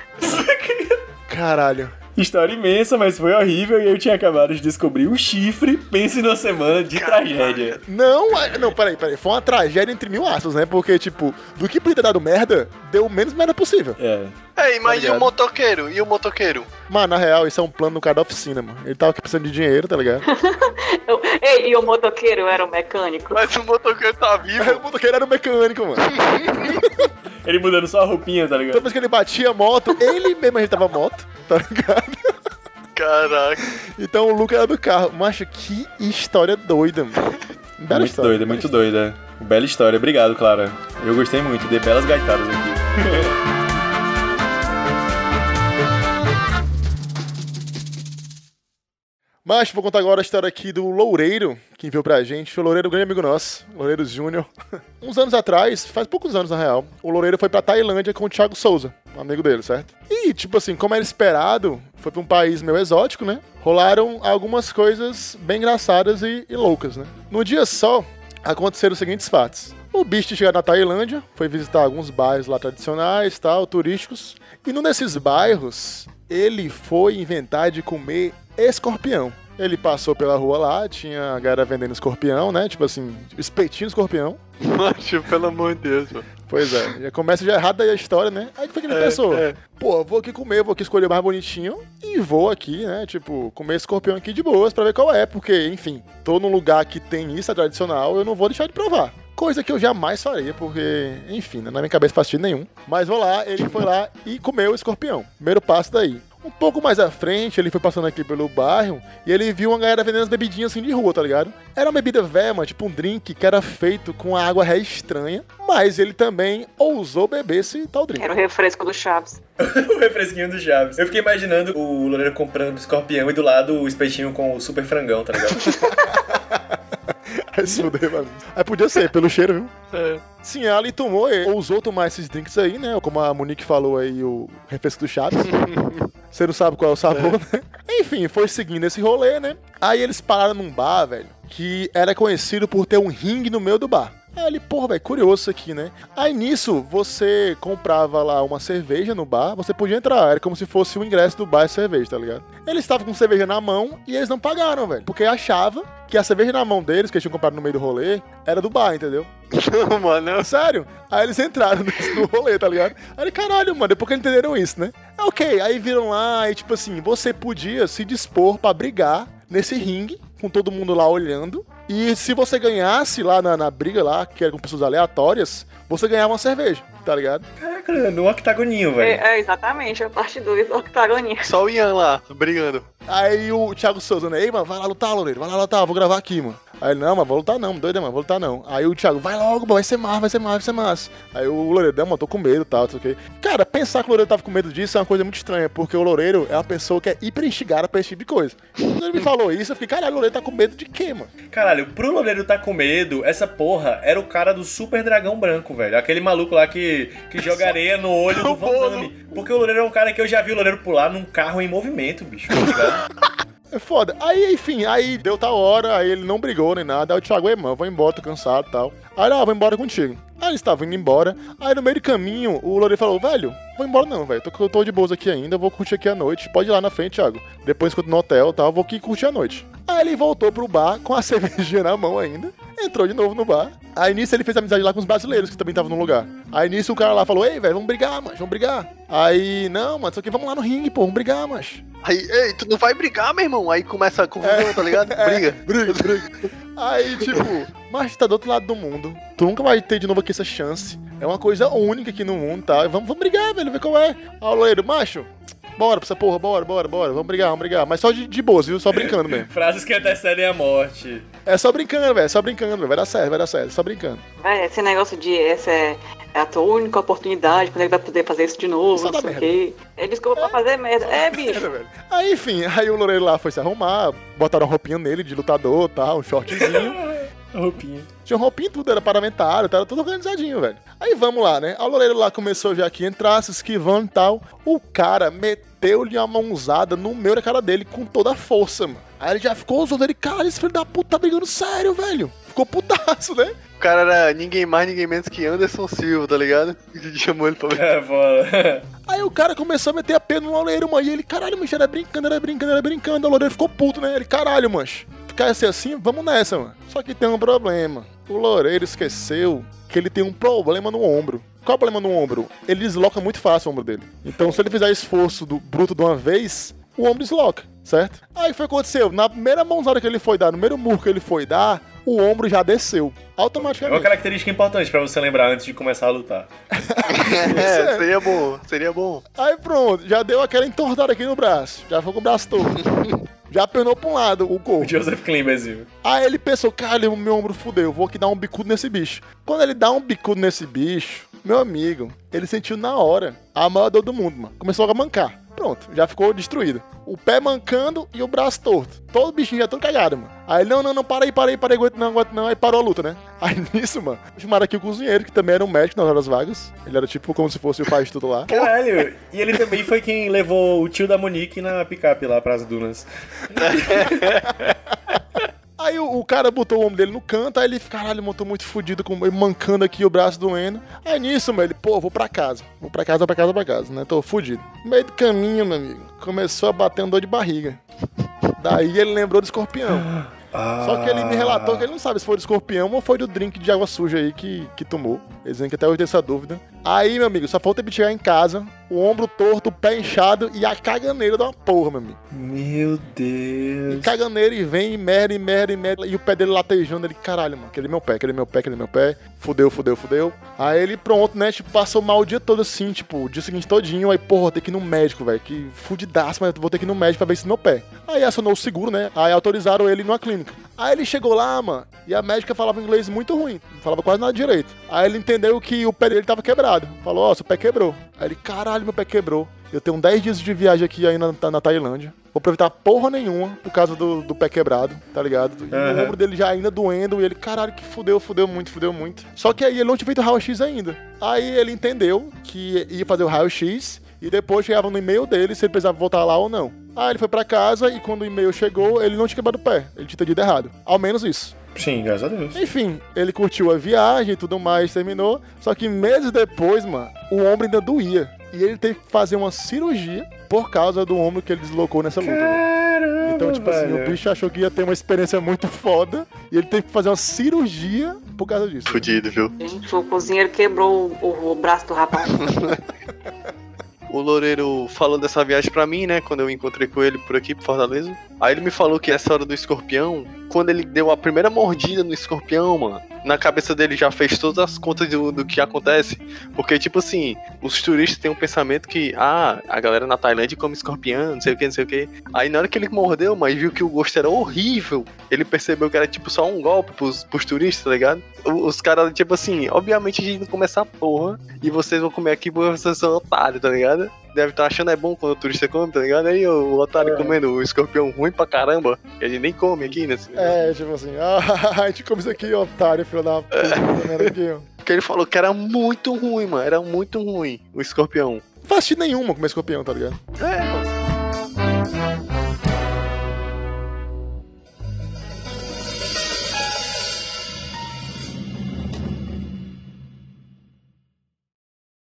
Caralho. História imensa, mas foi horrível e eu tinha acabado de descobrir o chifre. Pense numa semana de tragédia. Não, a- não, peraí, peraí. Foi uma tragédia entre mil aspas, né? Porque, tipo, do que podia ter dado merda, deu o menos merda possível. É. Ei, mas e ligado? o motoqueiro? E o motoqueiro? Mano, na real, isso é um plano do cara da oficina, mano. Ele tava aqui precisando de dinheiro, tá ligado? (laughs) Ei, e o motoqueiro era o mecânico? Mas o motoqueiro tá vivo. (laughs) o motoqueiro era o mecânico, mano. Ele mudando só a roupinha, tá Toda ligado? vez que ele batia a moto, ele mesmo ajeitava a moto, tá ligado? Caraca. Então o Luca era do carro. Macho, que história doida, mano. Bela muito história, doida, muito doida. Bela história, obrigado, Clara. Eu gostei muito, dei belas gaitadas aqui. (laughs) Mas vou contar agora a história aqui do Loureiro, que enviou pra gente. O Loureiro é um grande amigo nosso, Loureiro Júnior. (laughs) Uns anos atrás, faz poucos anos na real, o Loureiro foi pra Tailândia com o Thiago Souza, amigo dele, certo? E, tipo assim, como era esperado, foi pra um país meio exótico, né? Rolaram algumas coisas bem engraçadas e, e loucas, né? No dia só, aconteceram os seguintes fatos. O bicho chegou na Tailândia, foi visitar alguns bairros lá tradicionais, tal, turísticos. E num desses bairros, ele foi inventar de comer escorpião. Ele passou pela rua lá, tinha a galera vendendo escorpião, né? Tipo assim, espetinho escorpião. (laughs) Macho, pelo amor de Deus, mano. Pois é, já começa já errado aí a história, né? Aí foi que ele É, pensou? é. Pô, vou aqui comer, vou aqui escolher o mais bonitinho e vou aqui, né? Tipo, comer esse escorpião aqui de boas pra ver qual é, porque, enfim, tô num lugar que tem isso, é tradicional, eu não vou deixar de provar. Coisa que eu jamais faria, porque, enfim, né, na minha cabeça faz sentido nenhum. Mas vou lá, ele foi lá e comeu o escorpião. Primeiro passo daí. Um pouco mais à frente, ele foi passando aqui pelo bairro e ele viu uma galera vendendo as bebidinhas assim de rua, tá ligado? Era uma bebida velha, tipo um drink que era feito com água ré estranha, mas ele também ousou beber esse tal drink. Era o refresco do Chaves. (laughs) o refresquinho do Chaves. Eu fiquei imaginando o Loureiro comprando escorpião e do lado o espetinho com o super frangão, tá ligado? (laughs) Aí se fuder, mano. Aí podia ser, pelo cheiro, viu? É. Sim, ela e tomou, e ousou tomar esses drinks aí, né? Como a Monique falou aí, o refresco do Chaves. (laughs) Você não sabe qual é o sabor, né? Enfim, foi seguindo esse rolê, né? Aí eles pararam num bar, velho, que era conhecido por ter um ringue no meio do bar. Aí ele, porra, velho, curioso isso aqui, né? Aí nisso, você comprava lá uma cerveja no bar, você podia entrar, era como se fosse o ingresso do bar e cerveja, tá ligado? Eles estavam com cerveja na mão e eles não pagaram, velho, porque achava que a cerveja na mão deles, que eles tinham comprado no meio do rolê, era do bar, entendeu? Não, (laughs) mano. Sério? Aí eles entraram (laughs) no rolê, tá ligado? Aí, ele, caralho, mano, depois que eles entenderam isso, né? É ok, aí viram lá e, tipo assim, você podia se dispor pra brigar nesse ringue, com todo mundo lá olhando. E se você ganhasse lá na, na briga lá, que era com pessoas aleatórias, você ganhava uma cerveja, tá ligado? Caraca, no octagoninho, É, velho. é, exatamente, a parte 2 do octagoninha. Só o Ian lá, brigando. Aí o Thiago Souza, né? Ei, mano, vai lá lutar, Loureiro, vai lá lutar, vou gravar aqui, mano. Aí ele, não, mas vou lutar não, doido, mano, vou lutar não. Aí o Thiago, vai logo, mano, vai ser massa, vai ser massa, vai ser massa. Aí o Loureiro, não, mano, tô com medo e tal, não sei o quê. Cara, pensar que o Loureiro tava com medo disso é uma coisa muito estranha, porque o Loureiro é uma pessoa que é hiper instigada pra esse tipo de coisa. Quando ele me falou isso, eu fiquei, caralho, o Loureiro tá com medo de quê, mano? Caralho, pro Loureiro tá com medo, essa porra era o cara do Super Dragão Branco, velho. Aquele maluco lá que, que joga areia no olho do Van. Damme. Porque o Loureiro é um cara que eu já vi o Loureiro pular num carro em movimento, bicho. Tá? (laughs) É foda. Aí, enfim, aí deu tal hora, aí ele não brigou nem nada. Aí o Thiago, ei, mano, vou embora, tô cansado e tal. Aí, ele, ah, vou embora contigo. Aí eles estavam indo embora. Aí no meio do caminho, o Loureiro falou: velho, vou embora não, velho. Tô, tô de boas aqui ainda, vou curtir aqui a noite. Pode ir lá na frente, Thiago. Depois que eu tô no hotel, tá? Eu vou aqui curtir a noite. Aí ele voltou pro bar com a (laughs) cervejinha na mão ainda. Entrou de novo no bar. Aí nisso ele fez amizade lá com os brasileiros que também estavam no lugar. Aí nisso o cara lá falou: Ei, velho, vamos brigar, mas vamos brigar. Aí, não, mano, isso aqui vamos lá no ringue, pô, vamos brigar, mas. Aí, ei, tu não vai brigar, meu irmão? Aí começa a confusão, tá ligado? (laughs) Briga. Briga, briga. Aí, tipo, mas tá do outro lado do mundo. Tu nunca vai ter de novo aqui essa chance. É uma coisa única aqui no mundo, tá? Vamos, vamos brigar, velho, ver qual é. Aí o loiro, macho, bora pra essa porra, bora, bora, bora. Vamos brigar, vamos brigar. Mas só de, de boas, viu? Só brincando mesmo. (laughs) Frases que antecedem a morte. É só brincando, velho, só brincando, velho. Vai dar certo, vai dar certo, só brincando. Véi, esse negócio de essa é, é a tua única oportunidade, quando ele vai poder fazer isso de novo, Só não sei o merda. quê. Ele desculpa pra fazer merda. É, bicho. Velho. Aí, enfim, aí o Loureiro lá foi se arrumar, botaram uma roupinha nele de lutador, tá? Um shortzinho. (laughs) A roupinha. Tinha roupinha tudo, era parlamentar, tava tudo organizadinho, velho. Aí vamos lá, né? A Loureiro lá começou já aqui, entrar, se esquivando e tal. O cara meteu-lhe uma mãozada no meio da cara dele com toda a força, mano. Aí ele já ficou usando ele, cara, esse filho da puta tá brigando sério, velho. Ficou putaço, né? O cara era ninguém mais, ninguém menos que Anderson Silva, tá ligado? Que (laughs) chamou ele pra ver. É, foda. (laughs) Aí o cara começou a meter a pena no Loureiro, mano. E ele, caralho, mancho, era brincando, era brincando, era brincando. O Loureiro ficou puto, né? Ele, caralho, mancho. Ficar assim assim, vamos nessa, mano. Só que tem um problema. O Loureiro esqueceu que ele tem um problema no ombro. Qual é o problema no ombro? Ele desloca muito fácil o ombro dele. Então, se ele fizer esforço do bruto de uma vez, o ombro desloca, certo? Aí foi o que aconteceu. Na primeira mãozada que ele foi dar, no primeiro murro que ele foi dar, o ombro já desceu. É uma Automaticamente. característica importante pra você lembrar antes de começar a lutar. (laughs) É, seria bom, seria bom. Aí pronto, já deu aquela entortada aqui no braço. Já foi com o braço todo. (laughs) já penou pra um lado o O corpo. Joseph Klimberzinho. Aí ele pensou, cara, o meu ombro fudeu, vou aqui dar um bicudo nesse bicho. Quando ele dá um bicudo nesse bicho, meu amigo, ele sentiu na hora a maior dor do mundo, mano. Começou a mancar. Pronto, já ficou destruído. O pé mancando e o braço torto. Todo bichinho já tão cagado, mano. Aí ele, não, não, não, para aí, para aí, para aí, aguento não, aguento não. Aí parou a luta, né? (laughs) Aí nisso, mano, chamaram aqui o cozinheiro, que também era um médico nas horas vagas. Ele era tipo como se fosse o pai de tudo lá. Caralho, (laughs) e ele também foi quem levou o tio da Monique na picape lá pras dunas. (laughs) Aí o, o cara botou o ombro dele no canto, aí ele, caralho, montou muito fudido, com, mancando aqui o braço doendo. Aí nisso, mano, ele, pô, vou pra casa. Vou pra casa, pra casa, pra casa, né? Tô fudido. No meio do caminho, meu amigo, começou a bater um dor de barriga. Daí ele lembrou do escorpião. Só que ele me relatou que ele não sabe se foi do escorpião ou foi do drink de água suja aí que, que tomou. Eles dizem que até hoje tem essa dúvida. Aí, meu amigo, só falta ele chegar em casa, o ombro torto, o pé inchado e a caganeira da uma porra, meu amigo. Meu E Deus. caganeira e vem, e merda, e merda, e merda. E o pé dele latejando, ele, caralho, mano, aquele meu pé, aquele meu pé, aquele meu pé. Fudeu, fudeu, fudeu. Aí ele, pronto, né, tipo, passou mal o dia todo assim, tipo, o dia seguinte todinho. Aí, porra, vou ter que ir no médico, velho, que fudidaço, mas vou ter que ir no médico pra ver se meu pé. Aí acionou o seguro, né, aí autorizaram ele numa clínica. Aí ele chegou lá, mano, e a médica falava inglês muito ruim, não falava quase nada direito. Aí ele entendeu que o pé dele tava quebrado. Falou, ó, seu pé quebrou. Aí ele, caralho, meu pé quebrou. Eu tenho 10 dias de viagem aqui aí na, na Tailândia. Vou aproveitar porra nenhuma por causa do, do pé quebrado, tá ligado? E o Aham. ombro dele já ainda doendo. E ele, caralho, que fudeu, fudeu muito, fudeu muito. Só que aí ele não tinha feito o raio-x ainda. Aí ele entendeu que ia fazer o raio-x. E depois chegava no e-mail dele se ele precisava voltar lá ou não. Aí ele foi pra casa e quando o e-mail chegou, ele não tinha quebrado o pé. Ele tinha entendido errado. Ao menos isso. Sim, graças a Deus. Enfim, ele curtiu a viagem e tudo mais, terminou. Só que meses depois, mano, o ombro ainda doía. E ele teve que fazer uma cirurgia por causa do ombro que ele deslocou nessa luta. velho. Caramba, Então, tipo assim, velho. o bicho achou que ia ter uma experiência muito foda e ele teve que fazer uma cirurgia por causa disso. Fudido, viu? Gente, o cozinheiro quebrou o, o braço do rapaz. (laughs) O Loureiro falou dessa viagem pra mim, né? Quando eu encontrei com ele por aqui, por Fortaleza. Aí ele me falou que essa hora do escorpião, quando ele deu a primeira mordida no escorpião, mano, na cabeça dele já fez todas as contas do, do que acontece. Porque, tipo assim, os turistas têm um pensamento que, ah, a galera na Tailândia come escorpião, não sei o que, não sei o que. Aí na hora que ele mordeu, mas viu que o gosto era horrível, ele percebeu que era tipo só um golpe pros, pros turistas, tá ligado? Os caras, tipo assim, obviamente a gente não come essa porra e vocês vão comer aqui porque vocês são otários, tá ligado? Deve estar achando é bom quando o turista come, tá ligado? Aí o otário comendo o escorpião ruim pra caramba, que a gente nem come aqui nesse É, tipo assim, ah, (laughs) a gente come isso aqui, otário, filho da puta, tá vendo aqui, ó. Porque ele falou que era muito ruim, mano. Era muito ruim o escorpião. Não faz nenhuma comer escorpião, tá ligado? É, mano.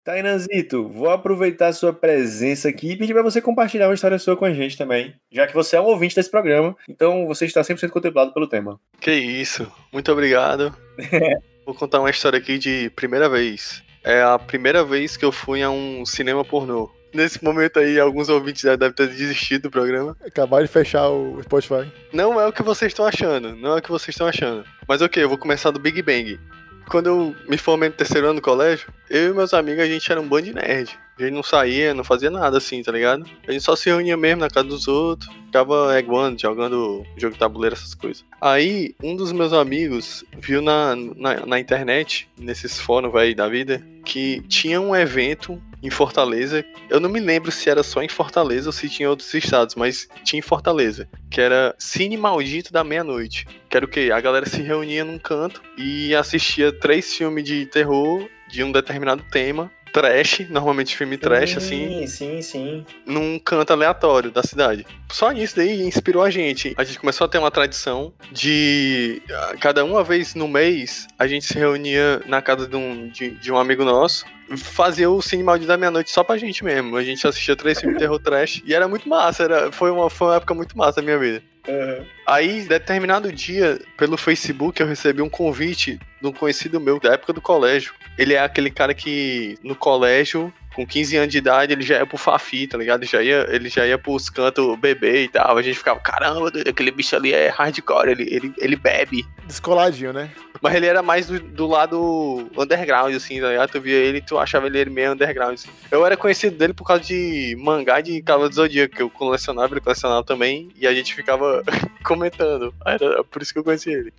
Tainanzito, vou aproveitar a sua presença aqui e pedir para você compartilhar uma história sua com a gente também, já que você é um ouvinte desse programa, então você está 100% contemplado pelo tema. Que isso, muito obrigado. (laughs) Vou contar uma história aqui de primeira vez. É a primeira vez que eu fui a um cinema pornô. Nesse momento aí, alguns ouvintes já devem ter desistido do programa. Acabar de fechar o Spotify. Não é o que vocês estão achando, não é o que vocês estão achando. Mas ok, eu vou começar do Big Bang. Quando eu me formei no terceiro ano do colégio, eu e meus amigos, a gente era um bando de nerd. A gente não saía, não fazia nada assim, tá ligado? A gente só se reunia mesmo na casa dos outros, ficava one, jogando jogo de tabuleiro, essas coisas. Aí, um dos meus amigos viu na, na, na internet, nesses fóruns aí da vida, que tinha um evento em Fortaleza. Eu não me lembro se era só em Fortaleza ou se tinha outros estados, mas tinha em Fortaleza. Que era Cine Maldito da Meia-Noite. Que era o quê? A galera se reunia num canto e assistia três filmes de terror de um determinado tema. Trash, normalmente filme trash, sim, assim, Sim, sim, num canto aleatório da cidade. Só nisso daí inspirou a gente. A gente começou a ter uma tradição de ah, cada uma vez no mês a gente se reunia na casa de um, de, de um amigo nosso. Fazia o Cine Maldito da Meia-Noite só pra gente mesmo. A gente assistia três filmes de terror trash e era muito massa. Era, foi, uma, foi uma época muito massa da minha vida. Uhum. Aí, determinado dia, pelo Facebook, eu recebi um convite de um conhecido meu da época do colégio. Ele é aquele cara que no colégio, com 15 anos de idade, ele já ia pro Fafi, tá ligado? Ele já ia, ele já ia pros cantos beber e tal. A gente ficava, caramba, doido, aquele bicho ali é hardcore, ele, ele, ele bebe. Descoladinho, né? Mas ele era mais do, do lado underground, assim, tá ligado? Tu via ele e tu achava ele meio underground, assim. Eu era conhecido dele por causa de mangá de Cavaleiro do Zodíaco, que eu colecionava, ele colecionava também, e a gente ficava (laughs) comentando. Era por isso que eu conheci ele.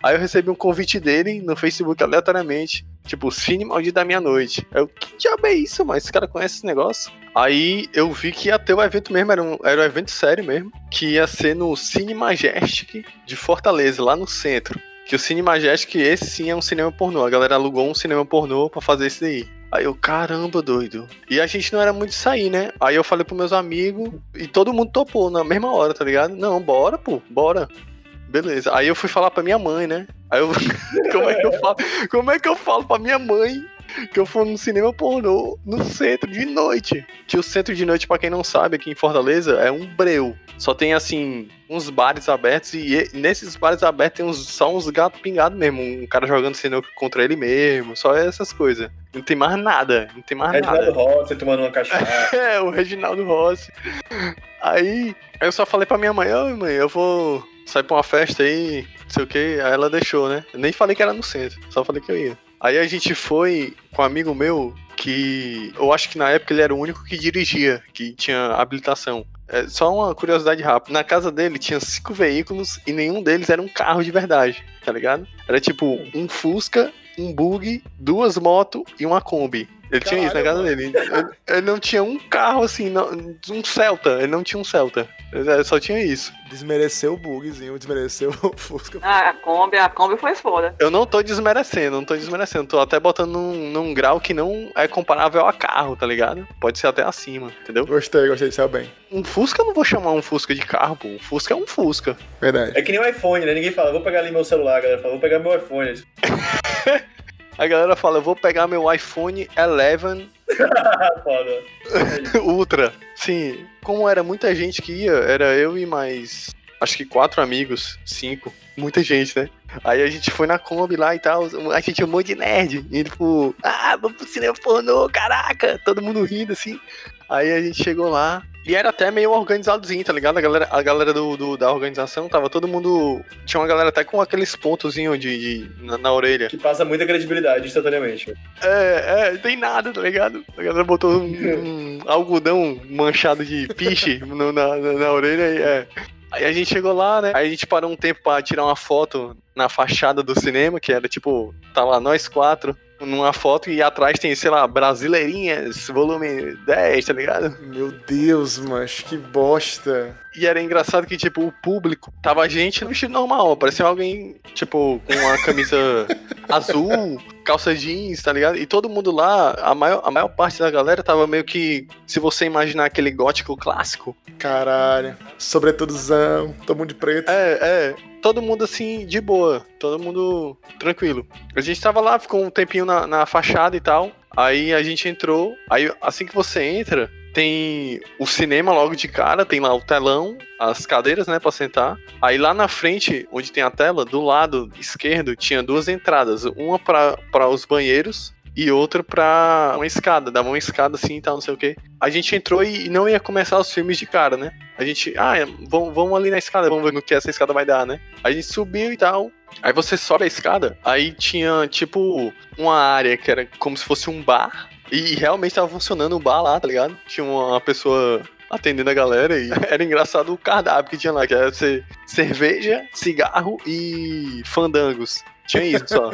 Aí eu recebi um convite dele no Facebook aleatoriamente, tipo, Cine Maldito da Meia-Noite. Eu, que diabo é isso, mas esse cara conhece esse negócio? Aí eu vi que ia ter o evento mesmo, era um, era um evento sério mesmo, que ia ser no Cine Majestic de Fortaleza, lá no centro. Que o Cine Majestic, esse sim é um cinema pornô. A galera alugou um cinema pornô pra fazer isso daí. Aí eu, caramba, doido. E a gente não era muito sair, né? Aí eu falei pros meus amigos e todo mundo topou na mesma hora, tá ligado? Não, bora, pô, bora. Beleza. Aí eu fui falar pra minha mãe, né? Aí eu. (laughs) como, é que eu (laughs) falo, como é que eu falo pra minha mãe que eu fui no cinema pornô no centro de noite? Que o centro de noite, pra quem não sabe, aqui em Fortaleza, é um breu. Só tem assim, uns bares abertos e nesses bares abertos tem uns, só uns gatos pingados mesmo. Um cara jogando sinuca contra ele mesmo, só essas coisas. Não tem mais nada, não tem mais nada. Reginaldo Rossi tomando uma cachaça. (laughs) É, o Reginaldo Rossi. Aí, eu só falei pra minha mãe, ô mãe, eu vou sair pra uma festa aí, não sei o que. Aí ela deixou, né? Eu nem falei que era no centro, só falei que eu ia. Aí a gente foi com um amigo meu que eu acho que na época ele era o único que dirigia, que tinha habilitação. É, só uma curiosidade rápida. Na casa dele tinha cinco veículos e nenhum deles era um carro de verdade, tá ligado? Era tipo um Fusca, um Bug, duas motos e uma Kombi. Ele tinha isso na casa dele. Ele, ele não tinha um carro assim, não- um Celta. Ele não tinha um Celta. Ele só tinha isso. Desmereceu o bugzinho, desmereceu o Fusca. Ah, a Kombi, a Kombi foi foda. Eu não tô desmerecendo, não tô desmerecendo. Tô até botando num, num grau que não é comparável a carro, tá ligado? Pode ser até acima, entendeu? Gostei, gostei de bem. Um Fusca eu não vou chamar um Fusca de carro, pô. Um Fusca é um Fusca. Verdade. É que nem o iPhone, né? Ninguém fala, vou pegar ali meu celular, galera fala, vou pegar meu iPhone. (laughs) A galera fala, eu vou pegar meu iPhone 11 Ah, (laughs) foda. (laughs) Ultra. Sim, como era muita gente que ia, era eu e mais, acho que quatro amigos, cinco, muita gente, né? Aí a gente foi na Kombi lá e tal, a gente é um monte de nerd. E tipo, ah, vamos pro cinema pornô, caraca! Todo mundo rindo assim. Aí a gente chegou lá. E era até meio organizadozinho, tá ligado? A galera, a galera do, do- da organização tava todo mundo. Tinha uma galera até com aqueles pontozinhos de, de- na, na orelha. Que passa muita credibilidade instantaneamente. É, é, tem nada, tá ligado? A galera botou um, um algodão manchado de piche (laughs) no- na, na, na orelha e é. Aí a gente chegou lá, né? Aí a gente parou um tempo pra tirar uma foto na fachada do cinema, que era tipo, lá nós quatro numa foto e atrás tem, sei lá, Brasileirinhas, volume 10, tá ligado? Meu Deus, mas que bosta. E era engraçado que, tipo, o público tava gente no vestido normal, parecia alguém, tipo, com uma camisa (laughs) azul, calça jeans, tá ligado? E todo mundo lá, a maior, a maior parte da galera tava meio que, se você imaginar aquele gótico clássico, Caralho. Sobretudozão, todo mundo de preto. é, é, todo mundo assim, de boa, todo mundo tranquilo. A gente tava lá, ficou um tempinho na, na fachada e tal. Aí a gente entrou. Aí assim que você entra, tem o cinema logo de cara, tem lá o telão, as cadeiras, né, pra sentar. Aí lá na frente, onde tem a tela, do lado esquerdo, tinha duas entradas. Uma para os banheiros e outra pra uma escada, dava uma escada assim e tal, não sei o que. A gente entrou e não ia começar os filmes de cara, né? A gente, ah, vamos, vamos ali na escada, vamos ver no que essa escada vai dar, né? A gente subiu e tal. Aí você sobe a escada, aí tinha tipo uma área que era como se fosse um bar. E realmente tava funcionando o bar lá, tá ligado? Tinha uma pessoa atendendo a galera e (laughs) era engraçado o cardápio que tinha lá, que era cerveja, cigarro e fandangos. Tinha isso só.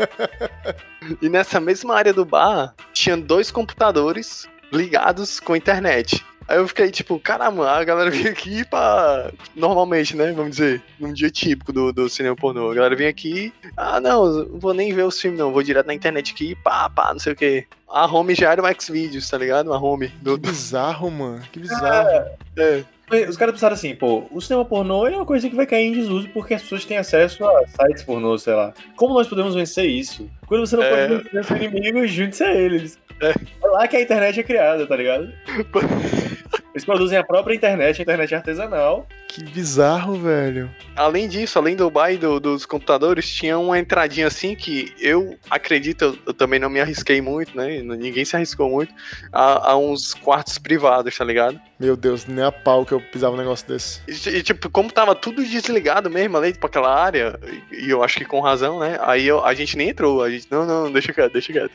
(laughs) e nessa mesma área do bar, tinha dois computadores ligados com internet. Aí eu fiquei tipo, caramba, a galera vinha aqui pra. Normalmente, né? Vamos dizer, num dia típico do, do cinema pornô. A galera vinha aqui, ah, não, não vou nem ver os filmes, não. Vou direto na internet aqui, pá, pá, não sei o quê. A home já era o Xvideos, tá ligado? A home. Do, que bizarro, mano. Que (laughs) bizarro. É. é. Os caras pensaram assim, pô, o cinema pornô é uma coisa que vai cair em desuso porque as pessoas têm acesso a sites pornô, sei lá. Como nós podemos vencer isso? Quando você não é... pode vencer seu inimigo, junte-se a eles. É. é lá que a internet é criada, tá ligado? (laughs) Eles produzem a própria internet, a internet artesanal. Que bizarro, velho. Além disso, além do e do, dos computadores, tinha uma entradinha assim que eu acredito, eu, eu, também não me arrisquei muito, né? Ninguém se arriscou muito, a, a, uns quartos privados, tá ligado? Meu Deus, nem a pau que eu pisava um negócio desse. E, e tipo, como tava tudo desligado mesmo ali pra aquela área, e, e eu acho que com razão, né? Aí eu, a gente nem entrou, a gente, não, não, deixa quieto, deixa quieto.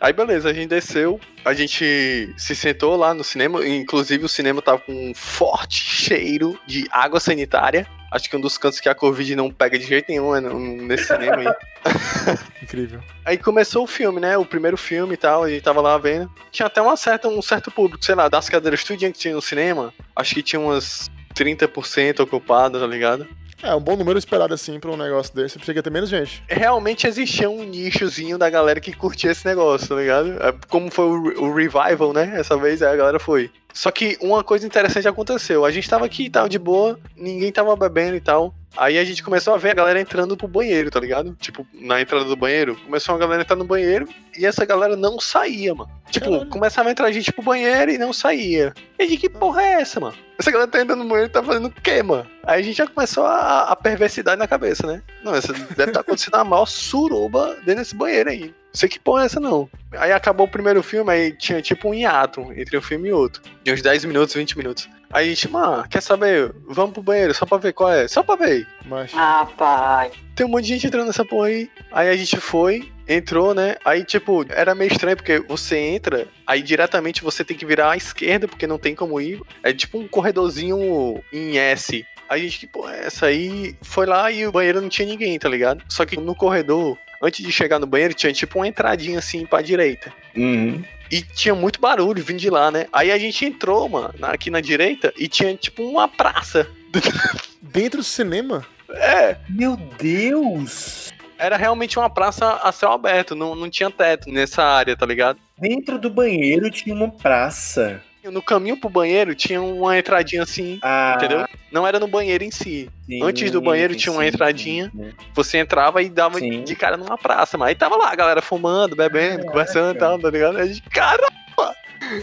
Aí beleza, a gente desceu, a gente se sentou lá no cinema, inclusive o cinema tava com um forte cheiro de água sanitária. Acho que um dos cantos que a Covid não pega de jeito nenhum é nesse cinema aí. (laughs) Incrível. Aí começou o filme, né? O primeiro filme e tal, a gente tava lá vendo. Tinha até uma certa, um certo público, sei lá, das cadeiras tudinho que tinha no cinema, acho que tinha umas 30% ocupadas, tá ligado? É, um bom número esperado assim pra um negócio desse. Que ia ter menos gente. Realmente existia um nichozinho da galera que curtia esse negócio, tá ligado? É, como foi o, o revival, né? Essa vez a galera foi. Só que uma coisa interessante aconteceu. A gente tava aqui e tal, de boa, ninguém tava bebendo e tal. Aí a gente começou a ver a galera entrando pro banheiro, tá ligado? Tipo, na entrada do banheiro, começou a galera entrar no banheiro e essa galera não saía, mano. Tipo, Caralho. começava a entrar gente pro banheiro e não saía. E a gente, que porra é essa, mano? Essa galera tá entrando no banheiro e tá fazendo o quê, mano? Aí a gente já começou a, a perversidade na cabeça, né? Não, essa deve estar tá acontecendo a maior suruba dentro desse banheiro aí. Não sei que porra é essa, não. Aí acabou o primeiro filme, aí tinha tipo um hiato entre um filme e outro. De uns 10 minutos, 20 minutos. Aí a gente, mano, quer saber? Vamos pro banheiro, só pra ver qual é. Só pra ver. Mas... Ah, pai. Tem um monte de gente entrando nessa porra aí. Aí a gente foi, entrou, né? Aí, tipo, era meio estranho, porque você entra, aí diretamente você tem que virar à esquerda, porque não tem como ir. É tipo um corredorzinho em S. Aí a gente, que porra é essa aí? Foi lá e o banheiro não tinha ninguém, tá ligado? Só que no corredor antes de chegar no banheiro, tinha tipo uma entradinha assim pra direita. Uhum. E tinha muito barulho vindo de lá, né? Aí a gente entrou, mano, aqui na direita e tinha tipo uma praça. (laughs) Dentro do cinema? É. Meu Deus! Era realmente uma praça a céu aberto, não, não tinha teto nessa área, tá ligado? Dentro do banheiro tinha uma praça. No caminho pro banheiro tinha uma entradinha assim, ah. entendeu? Não era no banheiro em si. Sim, Antes do banheiro tinha uma entradinha. Sim, você entrava e dava sim. de cara numa praça. Mas aí tava lá a galera fumando, bebendo, é, conversando e tal, tá ligado? A gente, caramba!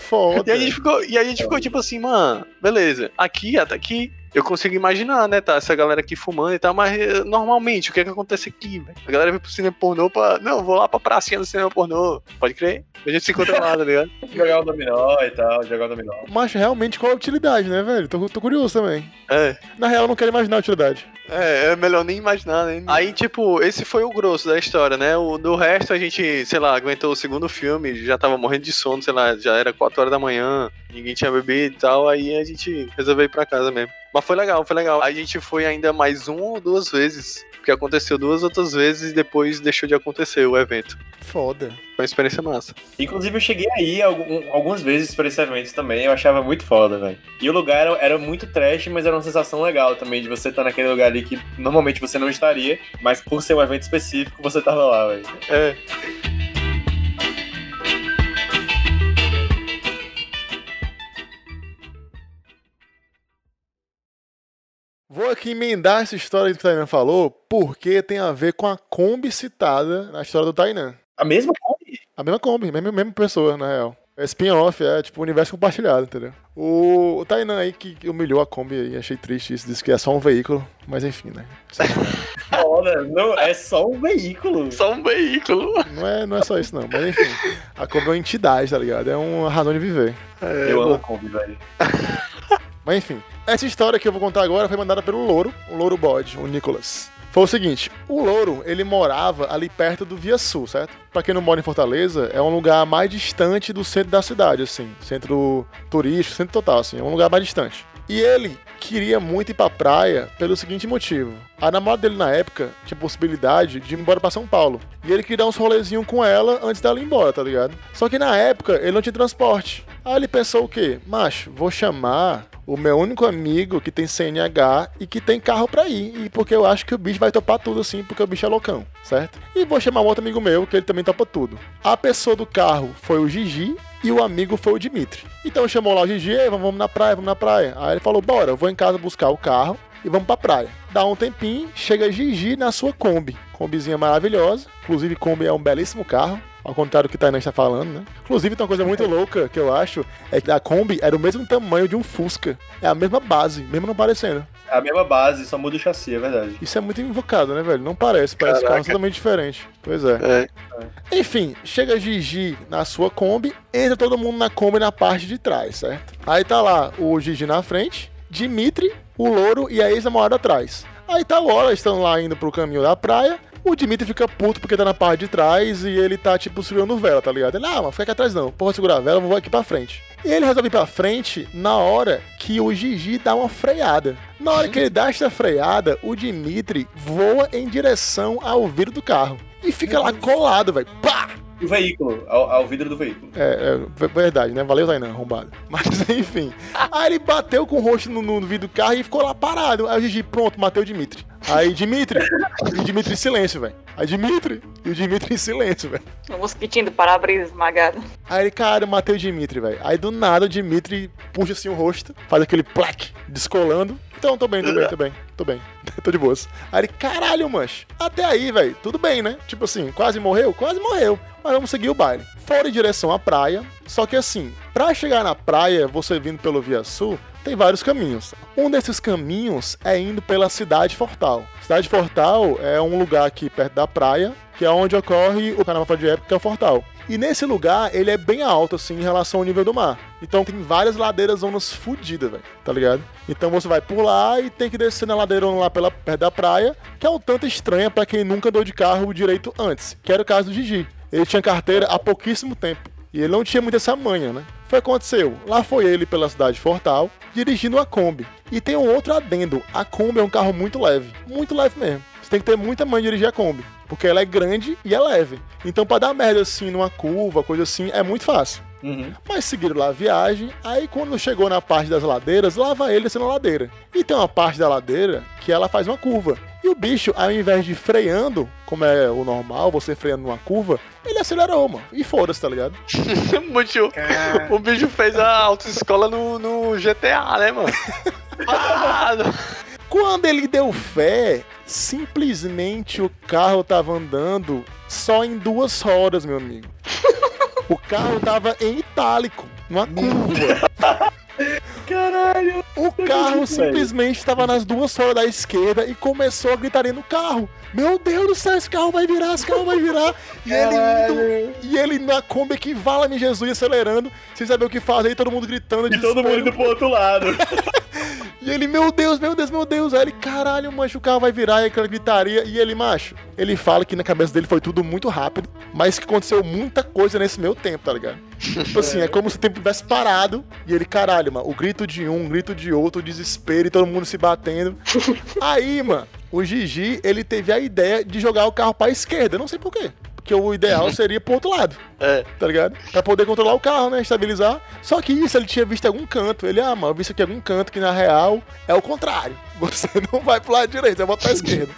Foda. E a gente ficou, e a gente ficou tipo assim, mano, beleza. Aqui, até aqui, eu consigo imaginar, né, tá? Essa galera aqui fumando e tal, mas eh, normalmente, o que é que acontece aqui, velho? A galera vem pro cinema pornô pra. Não, vou lá pra pracinha do cinema pornô. Pode crer? A gente se encontra lá, tá ligado? (laughs) jogar o dominó e tal, jogar o dominó. Mas realmente, qual é a utilidade, né, velho? Tô, tô curioso também. É. Na real, eu não quero imaginar a utilidade. É, é melhor nem imaginar, né? Aí, tipo, esse foi o grosso da história, né? O, do resto, a gente, sei lá, aguentou o segundo filme, já tava morrendo de sono, sei lá, já era 4 horas da manhã, ninguém tinha bebido e tal, aí a gente resolveu ir pra casa mesmo. Mas foi legal, foi legal. A gente foi ainda mais uma ou duas vezes. Porque aconteceu duas outras vezes e depois deixou de acontecer o evento. Foda. Foi uma experiência massa. Inclusive, eu cheguei aí algumas vezes para esse evento também. Eu achava muito foda, velho. E o lugar era, era, muito trash, mas era uma sensação legal também de você estar tá naquele lugar ali que normalmente você não estaria. Mas por ser um evento específico, você tava lá, velho. É. Vou aqui emendar essa história que o Tainan falou, porque tem a ver com a Kombi citada na história do Tainan. A mesma Kombi? A mesma Kombi, mesma, mesma pessoa, na real. É spin-off, é tipo universo compartilhado, entendeu? O, o Tainan aí que humilhou a Kombi aí, achei triste isso, disse que é só um veículo, mas enfim, né? Foda, (laughs) não, é só um veículo. Só um veículo. Não é, não é só isso não, mas enfim. A Kombi é uma entidade, tá ligado? É uma razão de viver. Eu amo a Kombi, velho. (laughs) Mas enfim, essa história que eu vou contar agora foi mandada pelo Louro, o Louro Bode, o Nicholas. Foi o seguinte, o Louro, ele morava ali perto do Via Sul, certo? Pra quem não mora em Fortaleza, é um lugar mais distante do centro da cidade, assim. Centro turístico, centro total, assim. É um lugar mais distante. E ele queria muito ir pra praia pelo seguinte motivo. A namorada dele na época tinha possibilidade de ir embora pra São Paulo. E ele queria dar uns rolezinhos com ela antes dela ir embora, tá ligado? Só que na época ele não tinha transporte. Aí ele pensou o quê? Macho, vou chamar o meu único amigo que tem CNH e que tem carro pra ir. E porque eu acho que o bicho vai topar tudo assim, porque o bicho é loucão, certo? E vou chamar um outro amigo meu que ele também topa tudo. A pessoa do carro foi o Gigi e o amigo foi o Dimitri. Então chamou lá o Gigi, "Ei, vamos vamos na praia, vamos na praia. Aí ele falou: bora, eu vou em casa buscar o carro e vamos pra praia. Dá um tempinho, chega Gigi na sua Kombi. Kombizinha maravilhosa. Inclusive, Kombi é um belíssimo carro. Ao contrário do que o Tainan está falando, né? Inclusive, tem uma coisa muito louca que eu acho: é que a Kombi era o mesmo tamanho de um Fusca. É a mesma base, mesmo não parecendo. É a mesma base, só muda o chassi, é verdade. Isso é muito invocado, né, velho? Não parece, parece Caraca. carro totalmente diferente. Pois é. É. Enfim, chega Gigi na sua Kombi, entra todo mundo na Kombi na parte de trás, certo? Aí tá lá o Gigi na frente, Dimitri, o Louro e a ex-namorada atrás. Aí tá o Hora, estão lá indo pro caminho da praia. O Dimitri fica puto porque tá na parte de trás e ele tá, tipo, segurando vela, tá ligado? Ele, ah, mas fica aqui atrás não. Porra, segurar a vela, eu vou aqui pra frente. E ele resolve ir pra frente na hora que o Gigi dá uma freada. Na hora que ele dá essa freada, o Dimitri voa em direção ao vidro do carro. E fica lá colado, velho. Pá! E o veículo, ao, ao vidro do veículo. É, é ver- verdade, né? Valeu, Tainan, arrombado. (laughs) Mas enfim. Aí ele bateu com o rosto no, no vidro do carro e ficou lá parado. Aí o Gigi, pronto, matei o Dimitri. Aí Dimitri, e o Dimitri em silêncio, velho. Aí Dimitri, e o Dimitri em silêncio, velho. O mosquitinho do para-brisa esmagado. Aí ele, cara, eu matei o Dimitri, velho. Aí do nada o Dimitri puxa assim o rosto, faz aquele plaque, descolando. Então, tô bem, tô bem, tô bem, tô bem. (laughs) tô de boas. Aí ele, caralho, mancho. Até aí, velho, tudo bem, né? Tipo assim, quase morreu? Quase morreu. Mas vamos seguir o baile. Foram em direção à praia. Só que assim, pra chegar na praia, você vindo pelo Via Sul, tem vários caminhos. Um desses caminhos é indo pela Cidade Fortal. Cidade Fortal é um lugar aqui perto da praia, que é onde ocorre o carnaval de época, que é o Fortal. E nesse lugar, ele é bem alto, assim, em relação ao nível do mar. Então tem várias ladeiras zonas fodidas, velho, tá ligado? Então você vai por lá e tem que descer na ladeira lá pela, perto da praia, que é um tanto estranha pra quem nunca andou de carro direito antes, que era o caso do Gigi. Ele tinha carteira há pouquíssimo tempo. E ele não tinha muito essa manha, né? Foi o que aconteceu. Lá foi ele pela cidade de Fortal, dirigindo a Kombi. E tem um outro adendo. A Kombi é um carro muito leve. Muito leve mesmo. Você tem que ter muita manha de dirigir a Kombi. Porque ela é grande e é leve. Então, pra dar merda assim numa curva, coisa assim, é muito fácil. Uhum. Mas seguiram lá a viagem, aí quando chegou na parte das ladeiras, lá vai ele descendo a ladeira. E tem uma parte da ladeira que ela faz uma curva. E o bicho, ao invés de freando, como é o normal, você freando numa curva, ele acelerou, mano. E foda-se, tá ligado? (laughs) Muito. O bicho fez a autoescola no, no GTA, né, mano? Ah, Quando ele deu fé, simplesmente o carro tava andando só em duas rodas, meu amigo. O carro tava em itálico, numa curva. (laughs) Caralho! O carro simplesmente estava nas duas rodas da esquerda e começou a gritaria no carro. Meu Deus do céu, esse carro vai virar, esse carro vai virar. E ele indo, e ele na Kombi que vala-me Jesus acelerando, sem saber o que fazer, e todo mundo gritando. E todo mundo indo pro outro lado. (laughs) E ele, meu Deus, meu Deus, meu Deus. Aí ele, caralho, macho, o carro vai virar, e aquela gritaria. E ele, macho, ele fala que na cabeça dele foi tudo muito rápido, mas que aconteceu muita coisa nesse meu tempo, tá ligado? (laughs) tipo assim, é como se o tempo tivesse parado. E ele, caralho, mano, o grito de um, o grito de outro, o desespero e todo mundo se batendo. (laughs) Aí, mano, o Gigi, ele teve a ideia de jogar o carro pra esquerda. Não sei por Porque o ideal seria pro outro lado É. tá ligado? Pra poder controlar o carro, né? Estabilizar. Só que isso ele tinha visto em algum canto. Ele, ah, mano, eu vi isso aqui em algum canto que na real é o contrário. (laughs) Você não vai pro lado direito, você vai pra esquerda.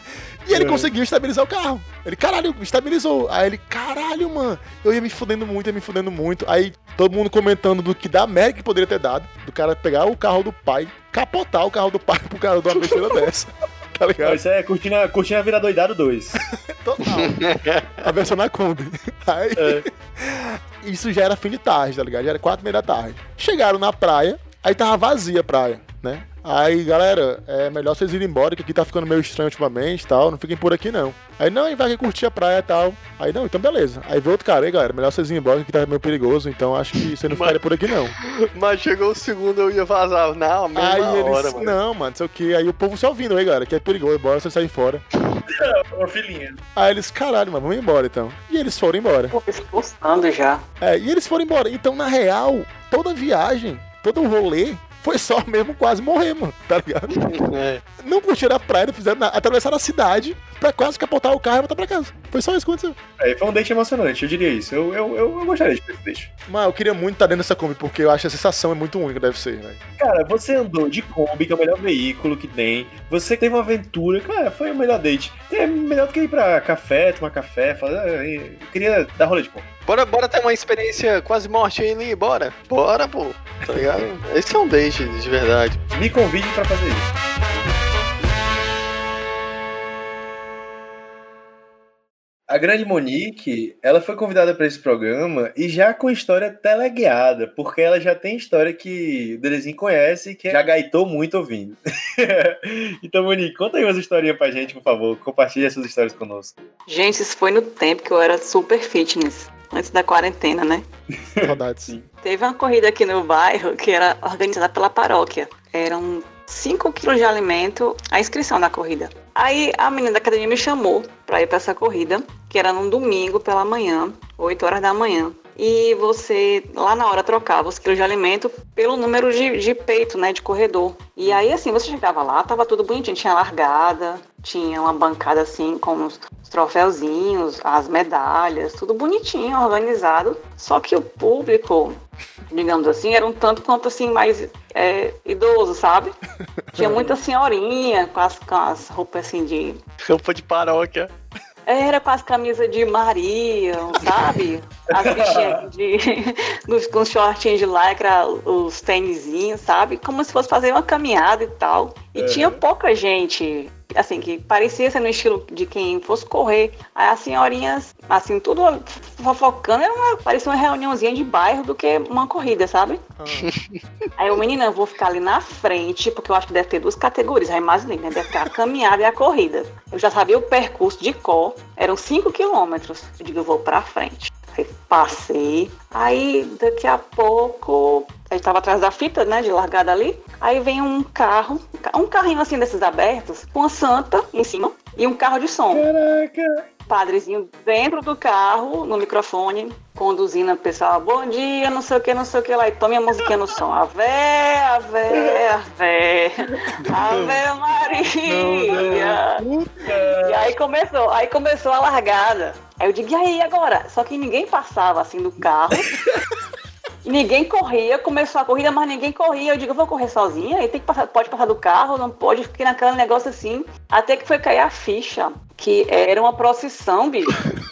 E ele conseguiu estabilizar o carro. Ele, caralho, estabilizou. Aí ele, caralho, mano, eu ia me fudendo muito, ia me fudendo muito. Aí todo mundo comentando do que da merda que poderia ter dado. Do cara pegar o carro do pai, capotar o carro do pai (laughs) pro cara de uma besteira dessa. Tá ligado? Não, isso é Cortina, cortina Vira Doidado 2. (laughs) Total. A versão na Kombi. Aí, isso já era fim de tarde, tá ligado? Já era quatro e meia da tarde. Chegaram na praia, aí tava vazia a praia, né? Aí, galera, é melhor vocês irem embora, que aqui tá ficando meio estranho ultimamente e tal. Não fiquem por aqui, não. Aí, não, gente vai aqui curtir a praia e tal. Aí, não, então beleza. Aí veio outro cara, aí, galera, melhor vocês irem embora, que aqui tá meio perigoso. Então acho que você não Mas- ficaria por aqui, não. (laughs) Mas chegou o segundo, eu ia vazar. Não, a mesma Aí eles, hora, mano. não, mano, não sei o que. Aí o povo se ouvindo aí, galera, que é perigoso, bora vocês saírem fora. Uma filhinha. Aí eles, caralho, mano, vamos embora então. E eles foram embora. Pô, expulsando já. É, e eles foram embora. Então, na real, toda a viagem, todo o rolê, foi só mesmo quase morrer, mano, tá ligado? (laughs) É. Não curtiram a praia, não fizeram nada, atravessaram a cidade pra quase capotar o carro e voltar pra casa. Foi só isso que aconteceu. É, foi um date emocionante, eu diria isso. Eu, eu, eu, eu gostaria de ter esse date. Mas eu queria muito estar dentro dessa Kombi, porque eu acho que a sensação é muito única, deve ser, velho. Cara, você andou de Kombi, que é o melhor veículo que tem. Você teve uma aventura, cara, foi o melhor date. É melhor do que ir pra café, tomar café, falar. "Ah, Eu queria dar rolê de Kombi. Bora, bora ter uma experiência quase morte aí, Lee. Bora. Bora, pô. Tá ligado? (laughs) Esse é um date de verdade. Me convide pra fazer isso. A grande Monique, ela foi convidada para esse programa e já com história teleguiada, porque ela já tem história que o Delezinho conhece e que já gaitou muito ouvindo. (laughs) então, Monique, conta aí umas historinhas pra gente, por favor. Compartilhe essas histórias conosco. Gente, isso foi no tempo que eu era super fitness. Antes da quarentena, né? Saudades. Sim. Teve uma corrida aqui no bairro que era organizada pela paróquia. Eram 5 quilos de alimento, a inscrição da corrida. Aí a menina da academia me chamou para ir para essa corrida, que era num domingo pela manhã, 8 horas da manhã. E você, lá na hora, trocava os quilos de alimento pelo número de, de peito, né, de corredor. E aí, assim, você chegava lá, tava tudo bonitinho, tinha largada, tinha uma bancada, assim, com os troféuzinhos, as medalhas, tudo bonitinho, organizado. Só que o público, digamos assim, era um tanto quanto, assim, mais é, idoso, sabe? Tinha muita senhorinha com as, com as roupas, assim, de Roupa de paróquia. Era com as camisas de Maria, sabe? As bichinhas (laughs) de, nos, com os shortinhos de lycra, os tênisinhos, sabe? Como se fosse fazer uma caminhada e tal. E tinha pouca gente, assim, que parecia ser no estilo de quem fosse correr. Aí as senhorinhas, assim, tudo fofocando, era uma, parecia uma reuniãozinha de bairro do que uma corrida, sabe? Aí eu, menina, eu vou ficar ali na frente, porque eu acho que deve ter duas categorias, já imaginei, né? Deve ter a caminhada e a corrida. Eu já sabia o percurso de cor, eram 5 quilômetros. Eu digo, eu vou pra frente. Aí passei, aí daqui a pouco, a gente tava atrás da fita, né, de largada ali. Aí vem um carro, um carrinho assim desses abertos, com a santa em cima e um carro de som Caraca! padrezinho dentro do carro, no microfone, conduzindo o pessoal, bom dia, não sei o que, não sei o que lá, e tome a musiquinha no som, Ave, Ave, Ave, Ave Maria. E aí começou, aí começou a largada. Aí eu digo, e aí agora? Só que ninguém passava assim do carro. (laughs) E Ninguém corria, começou a corrida, mas ninguém corria. Eu digo, eu vou correr sozinha, aí tem que passar, pode passar do carro, não pode, fiquei naquele negócio assim. Até que foi cair a ficha, que era uma procissão, bicho. (laughs)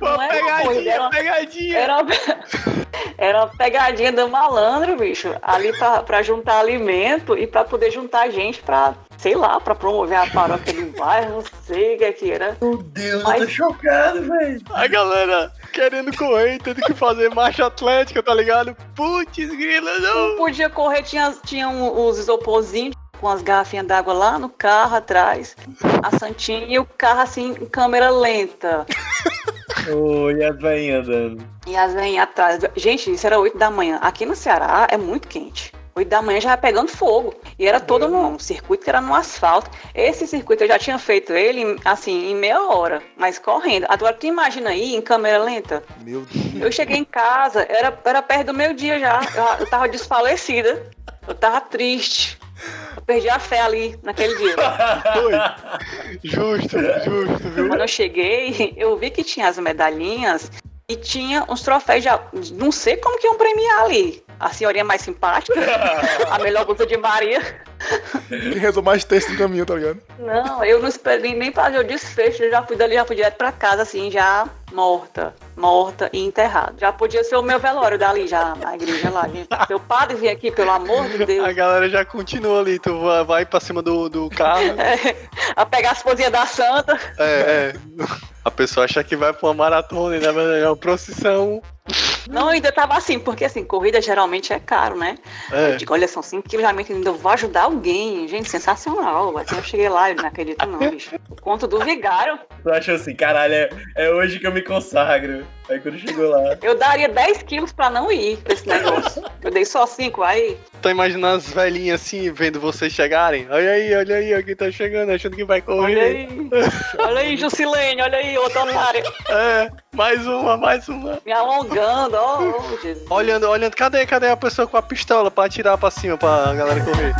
Não era uma corrida, era uma, pegadinha. era uma, (laughs) era uma pegadinha do malandro, bicho. Ali pra, pra juntar alimento e pra poder juntar gente pra, sei lá, pra promover a paróquia do bairro, não sei o que é que era. Meu Deus, Mas- eu tô chocado, velho. A galera querendo correr, tendo que fazer marcha atlética, tá ligado? Putz, grila, Não não. podia correr, tinha, tinha um- os isoporzinhos com as garrafinhas d'água lá no carro atrás, a Santinha e o carro assim em câmera lenta. (laughs) Oi, as veinhas andando. E as veinhas atrás. Gente, isso era 8 da manhã. Aqui no Ceará é muito quente. 8 da manhã já vai pegando fogo. E era todo num circuito que era no asfalto. Esse circuito eu já tinha feito ele, assim, em meia hora, mas correndo. Agora, tu imagina aí, em câmera lenta? Meu Deus. Eu cheguei em casa, era, era perto do meio-dia já. Eu, eu tava desfalecida. Eu tava triste. Eu perdi a fé ali naquele dia. (laughs) Foi. Justo, justo, viu? Quando eu cheguei, eu vi que tinha as medalhinhas e tinha uns troféus já. Não sei como que iam premiar ali. A senhorinha mais simpática, a melhor blusa de Maria, Quem rezou mais texto no caminho, tá ligado? Não, eu não esperei nem fazer o desfecho, eu já fui dali, já fui direto pra casa, assim, já morta, morta e enterrada. Já podia ser o meu velório dali, já, na igreja lá. gente. Seu padre vir aqui, pelo amor de A Deus, galera já continua ali, tu vai, pra cima do, do carro. (laughs) a pegar as coisinhas da santa. É, é. A pessoa acha que vai pra uma maratona e na verdade é uma procissão. Não, ainda tava assim, porque assim, corrida geralmente é caro, né? É. Eu digo, olha, são 5 quilômetros, ainda eu vou ajudar alguém. Gente, sensacional. Assim, eu cheguei lá, eu não acredito não, bicho. O conto do vigário, Tu achou assim, caralho, é, é hoje que eu me consagro. Aí quando chegou lá. eu daria 10 quilos pra não ir pra esse negócio. Eu dei só 5, aí Tô imaginando as velhinhas assim, vendo vocês chegarem. Olha aí, olha aí, alguém tá chegando, achando que vai correr. Olha aí, olha aí, Jusilene, olha aí, outra otária. É, mais uma, mais uma. Me alongando, ó, oh, Jesus. Olhando, olhando, cadê, cadê a pessoa com a pistola pra atirar pra cima pra galera correr?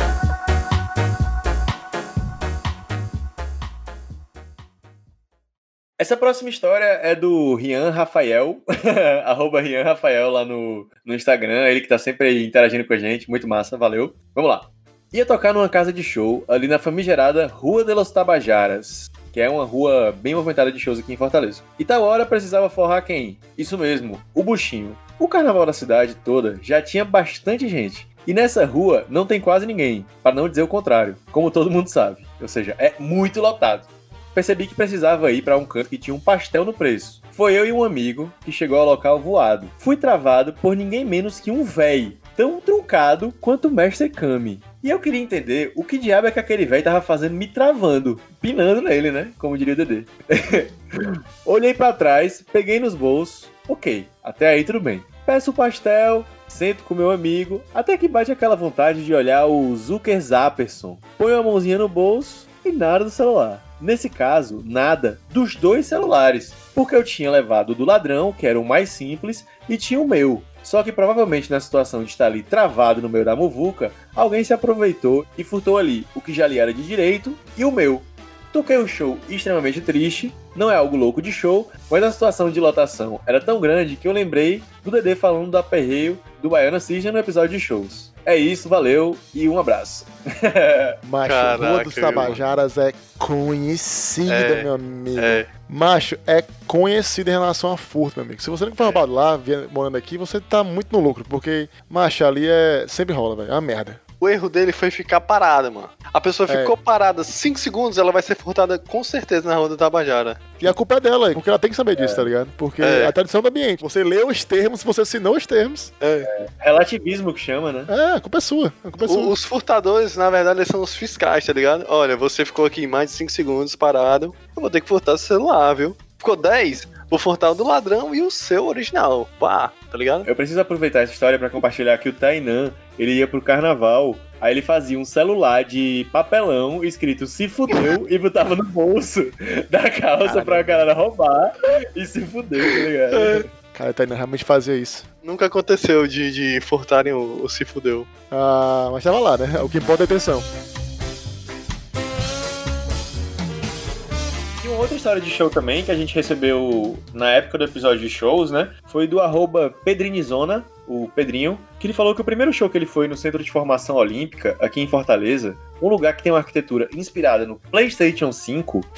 Essa próxima história é do Rian Rafael, (laughs) arroba Rian Rafael lá no, no Instagram, ele que tá sempre interagindo com a gente, muito massa, valeu. Vamos lá. Ia tocar numa casa de show ali na famigerada Rua de los Tabajaras, que é uma rua bem movimentada de shows aqui em Fortaleza. E tal hora precisava forrar quem? Isso mesmo, o buchinho. O carnaval da cidade toda já tinha bastante gente. E nessa rua não tem quase ninguém, para não dizer o contrário, como todo mundo sabe. Ou seja, é muito lotado percebi que precisava ir para um canto que tinha um pastel no preço. Foi eu e um amigo que chegou ao local voado. Fui travado por ninguém menos que um véi, tão truncado quanto o mestre Kami. E eu queria entender o que diabo é que aquele véi tava fazendo me travando, pinando nele, né? Como diria o Dedê. (laughs) Olhei para trás, peguei nos bolsos. Ok, até aí tudo bem. Peço o pastel, sento com meu amigo, até que bate aquela vontade de olhar o Zucker Zapperson. Ponho a mãozinha no bolso e nada do celular. Nesse caso, nada dos dois celulares, porque eu tinha levado o do ladrão, que era o mais simples, e tinha o meu. Só que provavelmente na situação de estar ali travado no meio da muvuca, alguém se aproveitou e furtou ali o que já lhe era de direito e o meu. Toquei um show extremamente triste, não é algo louco de show, mas a situação de lotação era tão grande que eu lembrei do Dedê falando do aperreio do Baiana Cisne no episódio de shows. É isso, valeu e um abraço. (laughs) Macho, Rua Caraca, dos meu Tabajaras é conhecida, É, meu amigo. É, Macho, é conhecida em relação a furto, meu amigo. Se você não for roubado lá, vie- morando aqui, você tá muito no lucro, porque, macho, ali é. Sempre rola, velho. É uma merda. O erro dele foi ficar parada, mano. A pessoa É. ficou parada 5 segundos, ela vai ser furtada com certeza na rua do Tabajara. E a culpa é dela, porque ela tem que saber disso, tá ligado? Porque É. é a tradição do ambiente. Você leu os termos, você assinou os termos. Relativismo que chama, né? É, a culpa é sua. A culpa é O- sua. os furtadores, na verdade, eles são os fiscais, tá ligado? Olha, você ficou aqui mais de 5 segundos parado, eu vou ter que furtar seu celular, viu? Ficou 10, o do ladrão e o seu original. Pá, tá ligado? Eu preciso aproveitar essa história pra compartilhar que o Tainan, ele ia pro carnaval, aí ele fazia um celular de papelão escrito se fudeu e botava no bolso (laughs) da calça pra galera roubar e se fudeu, tá ligado? Cara, tá indo realmente fazer isso. Nunca aconteceu de, de furtarem o, o se fudeu. Ah, mas tava lá, né? O que importa é a atenção. Outra história de show também que a gente recebeu na época do episódio de shows, né? Foi do arroba Pedrinizona, o Pedrinho, que ele falou que o primeiro show que ele foi no Centro de Formação Olímpica, aqui em Fortaleza, um lugar que tem uma arquitetura inspirada no PlayStation 5. (laughs)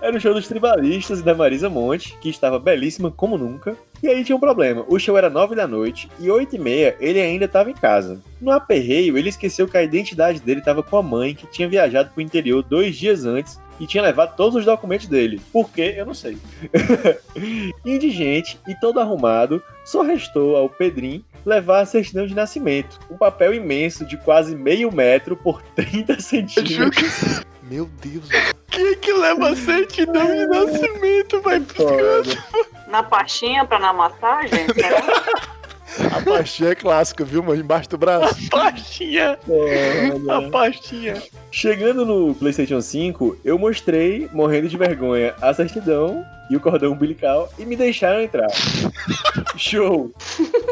Era o show dos Tribalistas e da Marisa Monte, que estava belíssima como nunca. E aí tinha um problema. O show era 9 da noite e 8 e meia ele ainda estava em casa. No aperreio, ele esqueceu que a identidade dele estava com a mãe, que tinha viajado para o interior dois dias antes e tinha levado todos os documentos dele. Por quê? Eu não sei. (laughs) Indigente e todo arrumado, só restou ao Pedrinho levar a certidão de nascimento. Um papel imenso de quase meio metro por 30 centímetros. Meu Deus, mano. Quem é que leva a certidão de nascimento, vai Na pastinha pra na massagem? (laughs) A pastinha é clássica, viu, mano? Embaixo do braço. pastinha? A pastinha. Chegando no PlayStation 5, eu mostrei, morrendo de vergonha, a certidão e o cordão umbilical e me deixaram entrar. Show!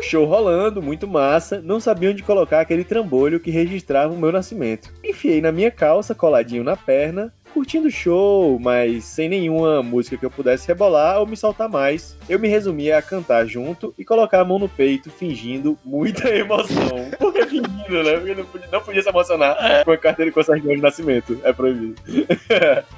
Show rolando, muito massa. Não sabia onde colocar aquele trambolho que registrava o meu nascimento. Enfiei na minha calça, coladinho na perna. Curtindo o show, mas sem nenhuma música que eu pudesse rebolar ou me soltar mais. Eu me resumia a cantar junto e colocar a mão no peito, fingindo muita (laughs) emoção. Por que fingindo, né? Porque não podia, não podia se emocionar com a carteira com certidão de nascimento. É proibido.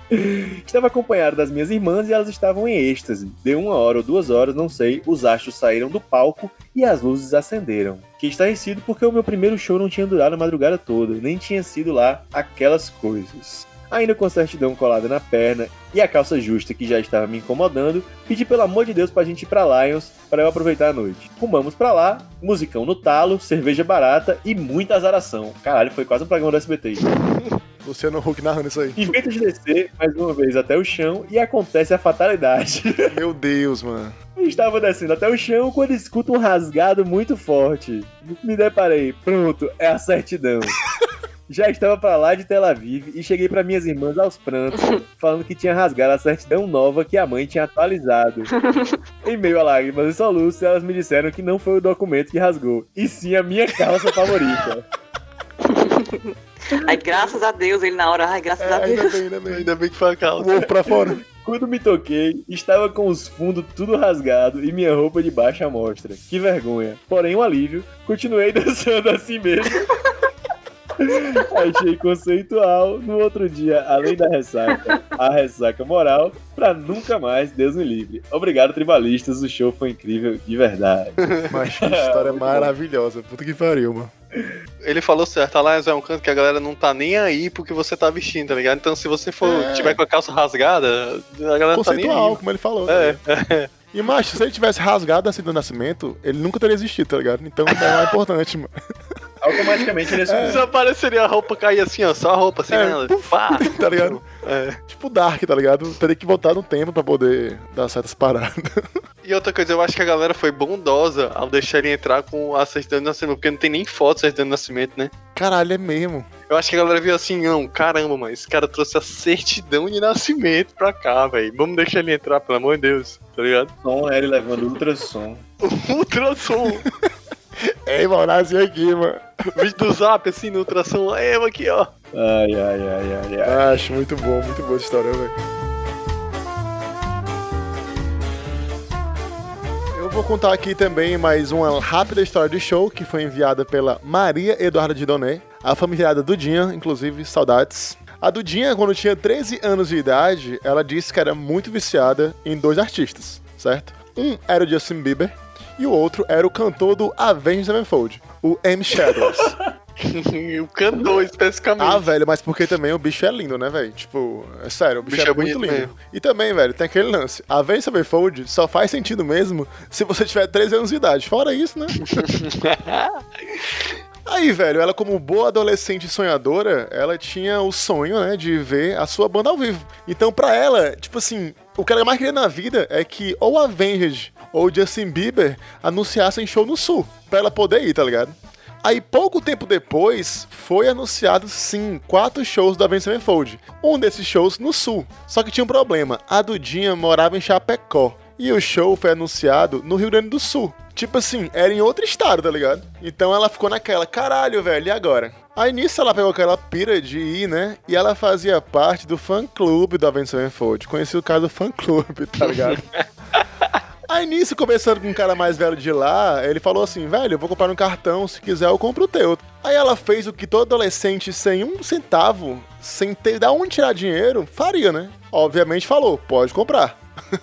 (laughs) Estava acompanhado das minhas irmãs e elas estavam em êxtase. Deu uma hora ou duas horas, não sei, os astros saíram do palco e as luzes acenderam. Que estarrecido porque o meu primeiro show não tinha durado a madrugada toda, nem tinha sido lá aquelas coisas. Ainda com a certidão colada na perna e a calça justa que já estava me incomodando, pedi pelo amor de Deus pra gente ir pra Lions para eu aproveitar a noite. Rumamos pra lá, musicão no talo, cerveja barata e muita azaração. Caralho, foi quase um programa do SBT. (laughs) Luciano Huck narrando isso aí. Invento de descer mais uma vez até o chão e acontece a fatalidade. (laughs) Meu Deus, mano. Estava descendo até o chão quando escuto um rasgado muito forte. Me deparei, pronto, é a certidão. (laughs) Já estava para lá de Tel Aviv e cheguei para minhas irmãs aos prantos, (laughs) falando que tinha rasgado a certidão nova que a mãe tinha atualizado. (laughs) em meio a lágrimas e soluços, elas me disseram que não foi o documento que rasgou, e sim a minha calça favorita. (laughs) Ai, graças a Deus, ele na hora, ai, graças É, a Deus. ainda bem, ainda bem. Ainda bem que foi a calça. ovo pra fora. Quando me toquei, estava com os fundos tudo rasgado e minha roupa de baixa mostra. Que vergonha. Porém, um alívio, continuei dançando assim mesmo. (laughs) Achei conceitual. No outro dia, além da ressaca, a ressaca moral, pra nunca mais, Deus me livre. Obrigado, tribalistas. O show foi incrível, de verdade. (laughs) Mas que história (laughs) maravilhosa. Puta que pariu, mano. Ele falou certo, a Lions é um canto que a galera não tá nem aí porque você tá vestindo, tá ligado? Então se você for É. tiver com a calça rasgada, a galera tá nem Conceitual, aí. como ele falou. É, ligado? E, macho, se ele tivesse rasgado assim do nascimento, ele nunca teria existido, tá ligado? Então é mais importante, mano. Automaticamente ele assumiu. Se apareceria a roupa cair assim, ó, só a roupa, sem É, nada. puf, Pá. (laughs) tá ligado? É. Tipo Dark, tá ligado? Teria que voltar no tempo pra poder dar certas paradas. E outra coisa, eu acho que a galera foi bondosa ao deixar ele entrar com a certidão de nascimento, porque não tem nem foto de certidão de nascimento, né? Caralho, é mesmo. Eu acho que a galera viu assim, não, caramba, mas esse cara trouxe a certidão de nascimento pra cá, velho. Vamos deixar ele entrar, pelo amor de Deus, tá ligado? Som, ele levando ultrassom. (laughs) Ultrassom. Ei, mano, nasci aqui, mano. Vídeo do zap, assim, no ultrassom. É, eu aqui, ó. Ai, ai, ai, ai, ai. Acho muito bom, muito boa essa história, velho. Eu vou contar aqui também mais uma rápida história de show que foi enviada pela Maria Eduarda de Doné, a familiada Dudinha, inclusive, saudades. A Dudinha, quando tinha 13 anos de idade, ela disse que era muito viciada em dois artistas, certo? Um era o Justin Bieber e o outro era o cantor do Avenged Sevenfold, o M. Shadows. (laughs) o cantor, especificamente. Ah, velho, mas porque também o bicho é lindo, né, velho? Tipo, é sério, o bicho, é, muito lindo. mesmo. E também, velho, tem aquele lance. A Avenged Sevenfold só faz sentido mesmo se você tiver 13 anos de idade. Fora isso, né? (laughs) Aí, velho, ela como boa adolescente sonhadora, ela tinha o sonho, né, de ver a sua banda ao vivo. Então, pra ela, tipo assim, o que ela mais queria na vida é que ou a Avenged ou Justin Bieber anunciassem show no Sul, pra ela poder ir, tá ligado? Aí, pouco tempo depois, foi anunciado, sim, quatro shows da Avenged Sevenfold. Um desses shows no Sul. Só que tinha um problema, a Dudinha morava em Chapecó. E o show foi anunciado no Rio Grande do Sul. Tipo assim, era em outro estado, tá ligado? Então ela ficou naquela, caralho, velho, e agora? Aí nisso ela pegou aquela pira de ir, né? E ela fazia parte do fã-clube da Avenged Sevenfold. Conheci o caso do fã-clube, tá ligado? (laughs) Aí nisso, conversando com um cara mais velho de lá, ele falou assim, velho, eu vou comprar um cartão, se quiser eu compro o teu. Aí ela fez o que todo adolescente sem um centavo, sem ter da onde tirar dinheiro, faria, né? Obviamente falou, pode comprar.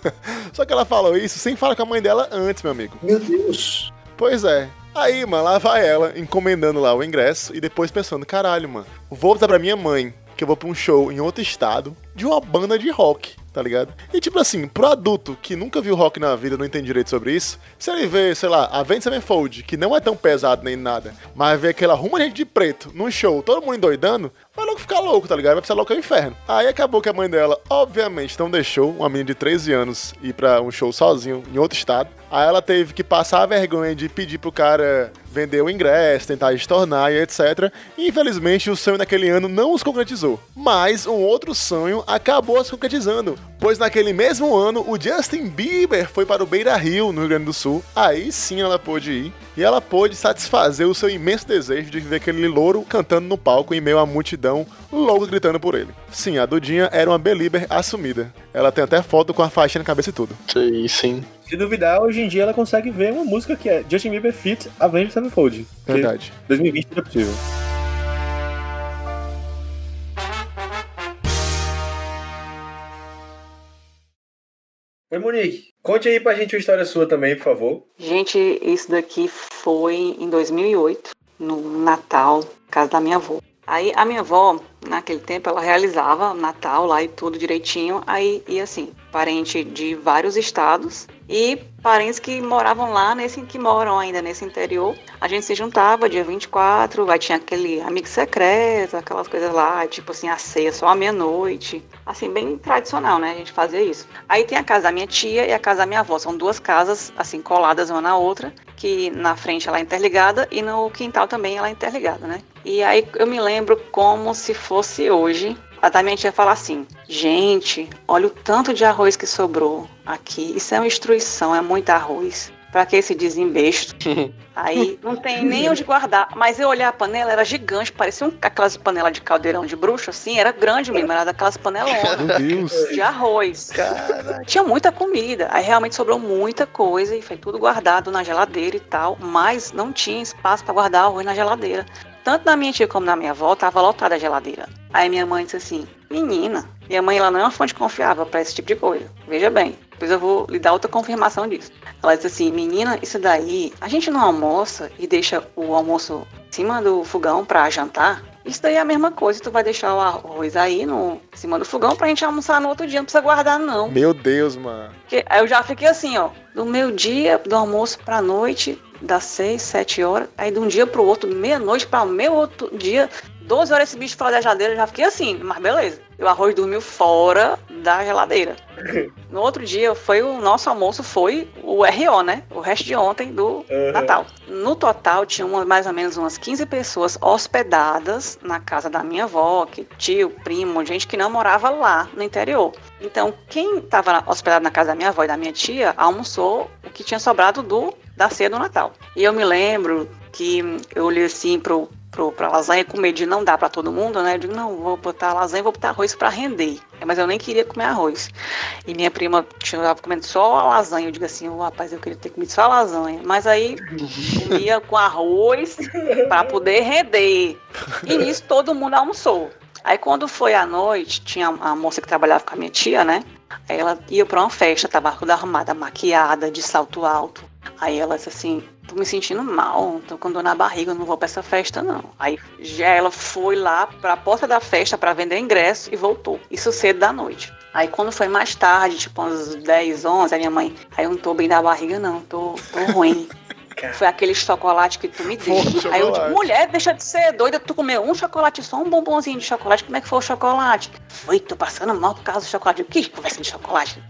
(laughs) Só que ela falou isso sem falar com a mãe dela antes, meu amigo. Meu Deus. Pois é. Aí, mano, lá vai ela, encomendando lá o ingresso e depois pensando, caralho, mano, vou avisar pra minha mãe que eu vou pra um show em outro estado de uma banda de rock, tá ligado? E tipo assim, pro adulto que nunca viu rock na vida, não entende direito sobre isso, se ele vê, sei lá, Avenged Sevenfold, que não é tão pesado nem nada, mas vê aquela ruma gente de preto num show, todo mundo endoidando, vai logo ficar louco, tá ligado? Vai precisar louco ao inferno. Aí acabou que a mãe dela, obviamente, não deixou uma menina de 13 anos ir pra um show sozinho em outro estado. Aí ela teve que passar a vergonha de pedir pro cara vender o ingresso, tentar estornar e etc. E infelizmente o sonho naquele ano não os concretizou. Mas um outro sonho acabou se concretizando. Pois naquele mesmo ano o Justin Bieber foi para o Beira Rio, no Rio Grande do Sul. Aí sim ela pôde ir. E ela pôde satisfazer o seu imenso desejo de ver aquele louro cantando no palco em meio à multidão logo gritando por ele. Sim, a Dudinha era uma belieber assumida. Ela tem até foto com a faixa na cabeça e tudo. Sim, sim. Se duvidar, hoje em dia ela consegue ver uma música que é Justin Bieber Fit Avenged Sevenfold. Verdade. 2020 não é possível. Oi, Monique. Conte aí pra gente uma história sua também, por favor. Gente, isso daqui foi em 2008, no Natal, casa da minha avó. Aí a minha avó, naquele tempo, ela realizava Natal lá e tudo direitinho. Aí ia assim, parente de vários estados e parentes que moravam lá, nesse que moram ainda nesse interior. A gente se juntava dia 24, aí tinha aquele amigo secreto, aquelas coisas lá, tipo assim, a ceia só à meia-noite. Assim, bem tradicional, né? A gente fazia isso. Aí tem a casa da minha tia e a casa da minha avó. São duas casas, assim, coladas uma na outra, que na frente ela é interligada e no quintal também ela é interligada, né? E aí eu me lembro como se fosse hoje. A da minha tia falar assim: gente, olha o tanto de arroz que sobrou aqui. Isso é uma instrução, é muito arroz. Pra que esse desembesto? (laughs) Aí não tem nem onde guardar. Mas eu olhar a panela, era gigante, parecia um, aquelas panelas de caldeirão de bruxo, assim, era grande mesmo, era daquelas panelonas Meu Deus. de arroz. Tinha muita comida. Aí realmente sobrou muita coisa e foi tudo guardado na geladeira e tal. Mas não tinha espaço para guardar arroz na geladeira. Tanto na minha tia como na minha avó, tava lotada a geladeira. Aí minha mãe disse assim: Menina, minha mãe ela não é uma fonte confiável para esse tipo de coisa. Veja bem, depois eu vou lhe dar outra confirmação disso. Ela disse assim: Menina, isso daí, a gente não almoça e deixa o almoço em cima do fogão para jantar? Isso daí é a mesma coisa, tu vai deixar o arroz aí no em cima do fogão pra gente almoçar no outro dia, não precisa guardar não. Meu Deus, mano. Porque aí eu já fiquei assim, ó, do meu dia, do almoço pra noite, das seis, sete horas, aí de um dia pro outro, meia-noite pra meu outro dia, 12 horas esse bicho fora da geladeira, eu já fiquei assim, mas beleza. E o arroz dormiu fora da geladeira. (laughs) No outro dia, foi o nosso almoço foi o RO, né? O resto de ontem do Uhum. Natal. No total, tinha uma- mais ou menos umas 15 pessoas hospedadas na casa da minha avó, que tio, primo, gente que não morava lá no interior. Então, quem estava hospedado na casa da minha avó e da minha tia almoçou o que tinha sobrado do da ceia do Natal. E eu me lembro que eu olhei assim pro, pro, pra lasanha com medo de não dar para todo mundo, né? Eu digo, não, vou botar lasanha e vou botar arroz para render. Mas eu nem queria comer arroz. E minha prima estava comendo só a lasanha. Eu digo assim, oh, rapaz, eu queria ter comido só a lasanha. Mas aí comia com arroz (laughs) para poder render. E nisso todo mundo almoçou. Aí quando foi à noite, tinha a moça que trabalhava com a minha tia, né? Aí ela ia pra uma festa, tava toda arrumada, maquiada, de salto alto. Aí ela disse assim, tô me sentindo mal, tô com dor na barriga, não vou pra essa festa não. Aí já ela foi lá pra porta da festa pra vender ingresso e voltou. Isso cedo da noite. Aí quando foi mais tarde, tipo uns 10, 11, a minha mãe, aí eu não tô bem da barriga não, tô, tô ruim. (laughs) Foi aquele chocolate que tu me deu. Aí eu digo, chocolate. mulher, deixa de ser doida, tu comeu um chocolate, só um bombonzinho de chocolate, como é que foi o chocolate? Foi, tô passando mal por causa do chocolate. Eu, que conversa de chocolate?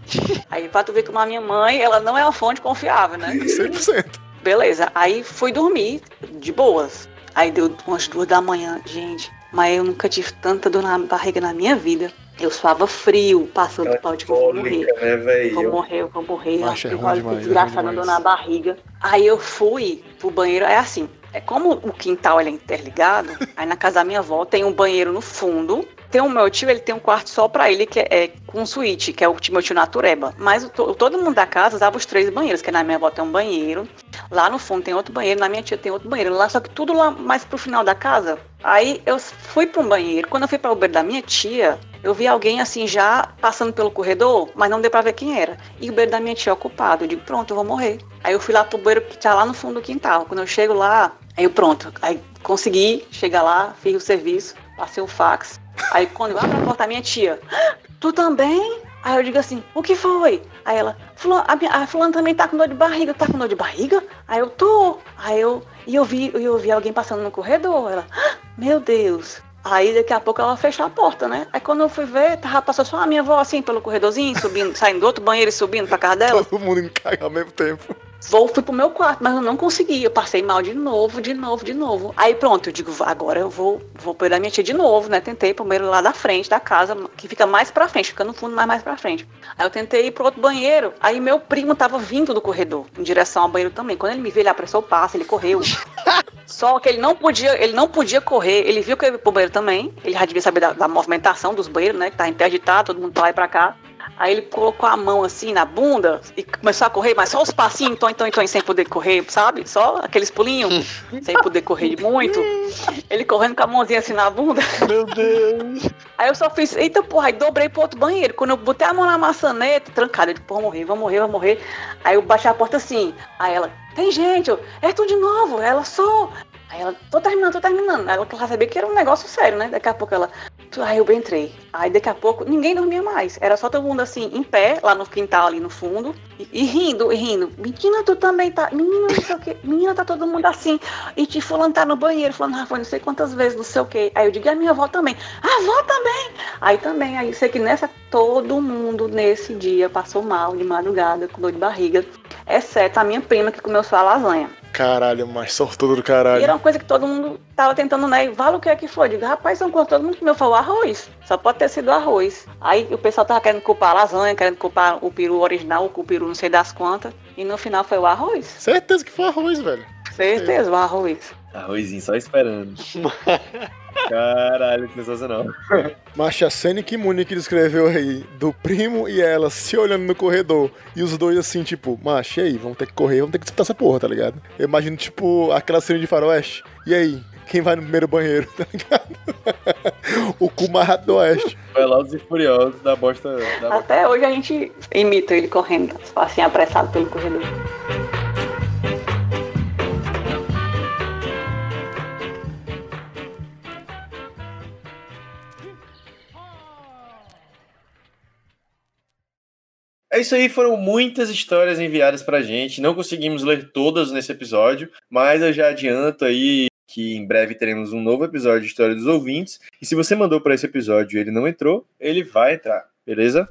Aí pra tu ver como a minha mãe, ela não é uma fonte confiável, né? 100%. Beleza, aí fui dormir de boas. Aí deu umas duas da manhã, gente. Mas eu nunca tive tanta dor na barriga na minha vida. Eu suava frio, passando pau de que eu vou morrer. Né, Vou velho? morrer, eu vou morrer. Macho, é olho, demais, é desgraçada, ruim dor demais. na barriga. Aí eu fui pro banheiro, é assim. É como o quintal ele é interligado, aí na casa da minha avó tem um banheiro no fundo. Tem o meu tio, ele tem um quarto só pra ele, que é, é com suíte, que é o meu tio Natureba. Mas o to- todo mundo da casa usava os três banheiros, que na minha avó tem um banheiro, lá no fundo tem outro banheiro, na minha tia tem outro banheiro. Lá, só que tudo lá mais pro final da casa. Aí eu fui pra um banheiro. Quando eu fui para o banheiro da minha tia, eu vi alguém assim já passando pelo corredor, mas não deu pra ver quem era. E o banheiro da minha tia é ocupado. Eu digo, pronto, eu vou morrer. Aí eu fui lá pro banheiro que tá lá no fundo do quintal. Quando eu chego lá, aí eu pronto. Aí consegui chegar lá, fiz o serviço, passei o fax. Aí quando eu abro a porta, a minha tia, "Ah, tu também? Aí eu digo assim, o que foi? Aí ela, "Fulano- a, minha, a fulana também tá com dor de barriga, tá com dor de barriga? Aí eu tô. Aí eu, e eu vi, eu vi alguém passando no corredor. Ela, "Ah, meu Deus. Aí daqui a pouco ela fechou a porta, né? Aí quando eu fui ver, tava passando só a minha avó assim pelo corredorzinho, subindo, saindo do outro banheiro e subindo pra casa dela. Todo mundo indo ao mesmo tempo. Vou, fui pro meu quarto, mas eu não consegui. Eu passei mal de novo, de novo, de novo. Aí pronto, eu digo, agora eu vou, vou da minha tia de novo, né? Tentei ir pro banheiro lá da frente da casa, que fica mais pra frente, fica no fundo, mas mais pra frente. Aí eu tentei ir pro outro banheiro, aí meu primo tava vindo do corredor, em direção ao banheiro também. Quando ele me viu, ele apressou o passo, ele correu. (laughs) Só que ele não podia, ele não podia correr. Ele viu que eu ia pro banheiro também. Ele já devia saber da, da movimentação dos banheiros, né? Que tá interditado, todo mundo pra lá e pra cá. Aí ele colocou a mão assim na bunda e começou a correr, mas só os passinhos, então, então, então, sem poder correr, sabe? Só aqueles pulinhos, (laughs) sem poder correr muito. Ele correndo com a mãozinha assim na bunda. Meu Deus. (laughs) Aí eu só fiz, eita porra, aí dobrei pro outro banheiro. Quando eu botei a mão na maçaneta, trancada, eu disse, porra, vou morrer, vou morrer, vou morrer. Aí eu baixei a porta assim. Aí ela, tem gente, eu, é tu de novo. Ela, sou. Aí ela, tô terminando, tô terminando. Ela já sabia que era um negócio sério, né? Daqui a pouco ela, aí eu entrei. Aí daqui a pouco ninguém dormia mais. Era só todo mundo assim, em pé, lá no quintal, ali no fundo, e, e rindo, e rindo. Menina, tu também tá. Menina, não sei o quê. Menina, tá todo mundo assim. E te fulano tá no banheiro, falando, Rafa, não sei quantas vezes, não sei o quê. Aí eu digo, e a minha avó também. A avó também! Aí também, aí sei que nessa, todo mundo nesse dia passou mal de madrugada, com dor de barriga, exceto a minha prima que comeu só a lasanha. Caralho, mas sortudo do E caralho. era uma coisa que todo mundo tava tentando, né? Vale o que é que foi? Eu Digo, rapaz, são coisas, todo mundo comeu foi o arroz. Só pode ter sido arroz. Aí o pessoal tava querendo culpar a lasanha, querendo culpar o peru original, o peru não sei das quantas. E no final foi o arroz. Certeza que foi arroz, velho. Certeza, o arroz. Arrozinho só esperando. (laughs) Caralho, que sensacional. Mas a cena que Monique descreveu aí, do primo e ela se olhando no corredor, e os dois assim, tipo, macho, e aí, vamos ter que correr, vamos ter que disputar essa porra, tá ligado? Eu imagino, tipo, aquela cena de faroeste. E aí, quem vai no primeiro banheiro, (laughs) tá ligado? o cu mais rápido do oeste. Velozes e Furiosos da bosta da Até hoje a gente imita ele correndo, assim, apressado pelo corredor. É isso aí, foram muitas histórias enviadas pra gente. Não conseguimos ler todas nesse episódio, mas eu já adianto aí que em breve teremos um novo episódio de História dos Ouvintes. E se você mandou para esse episódio e ele não entrou, ele vai entrar, beleza?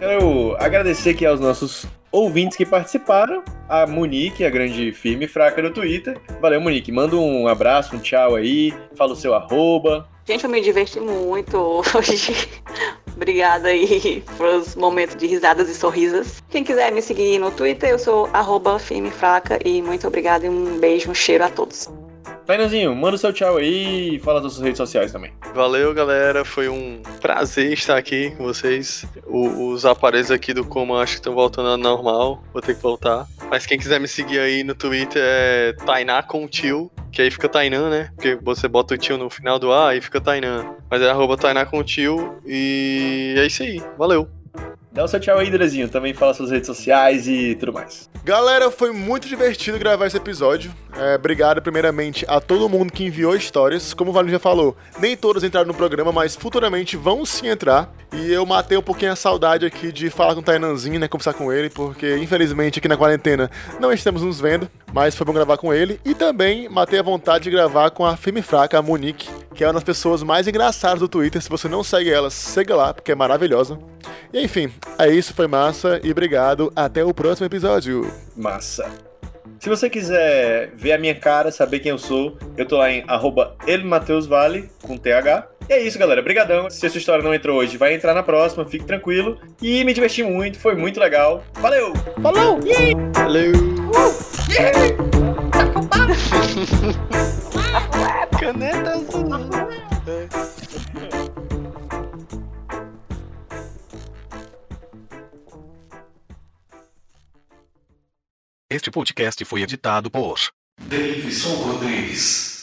Quero agradecer aqui aos nossos ouvintes que participaram, a Monique, a grande firme e fraca do Twitter. Valeu, Monique. Manda um abraço, um tchau aí, fala o seu arroba. Gente, eu me diverti muito hoje. (laughs) Obrigada aí pelos momentos de risadas e sorrisas. Quem quiser me seguir no Twitter, eu sou arroba firme fraca e muito obrigada e um beijo, um cheiro a todos. Tainanzinho, manda o seu tchau aí e fala das suas redes sociais também. Valeu, galera. Foi um prazer estar aqui com vocês. O- os aparelhos aqui do Coma acho que estão voltando ao normal. Vou ter que voltar. Mas quem quiser me seguir aí no Twitter é Tainá com tio. Que aí fica Tainan, né? Porque você bota o tio no final do A e fica Tainan. Mas é arroba Tainá com tio. E é isso aí. Valeu. Dá o seu tchau aí, Drezinho. Também fala suas redes sociais e tudo mais. Galera, foi muito divertido gravar esse episódio. É, obrigado, primeiramente, a todo mundo que enviou histórias. Como o Valinho já falou, nem todas entraram no programa, mas futuramente vão sim entrar. E eu matei um pouquinho a saudade aqui de falar com o Tainanzinho, né? Conversar com ele, porque infelizmente aqui na quarentena não estamos nos vendo, mas foi bom gravar com ele. E também matei a vontade de gravar com a firme fraca, a Monique, que é uma das pessoas mais engraçadas do Twitter. Se você não segue ela, siga lá, porque é maravilhosa. E enfim, é isso, foi massa e obrigado. Até o próximo episódio. Massa. Se você quiser ver a minha cara, saber quem eu sou, eu tô lá em arroba com TH. E é isso, galera. Obrigadão. Se a sua história não entrou hoje, vai entrar na próxima, fique tranquilo. E me diverti muito, foi muito legal. Valeu! Falou! Valeu. (laughs) Caneta azul. Este podcast foi editado por Davidson Rodrigues.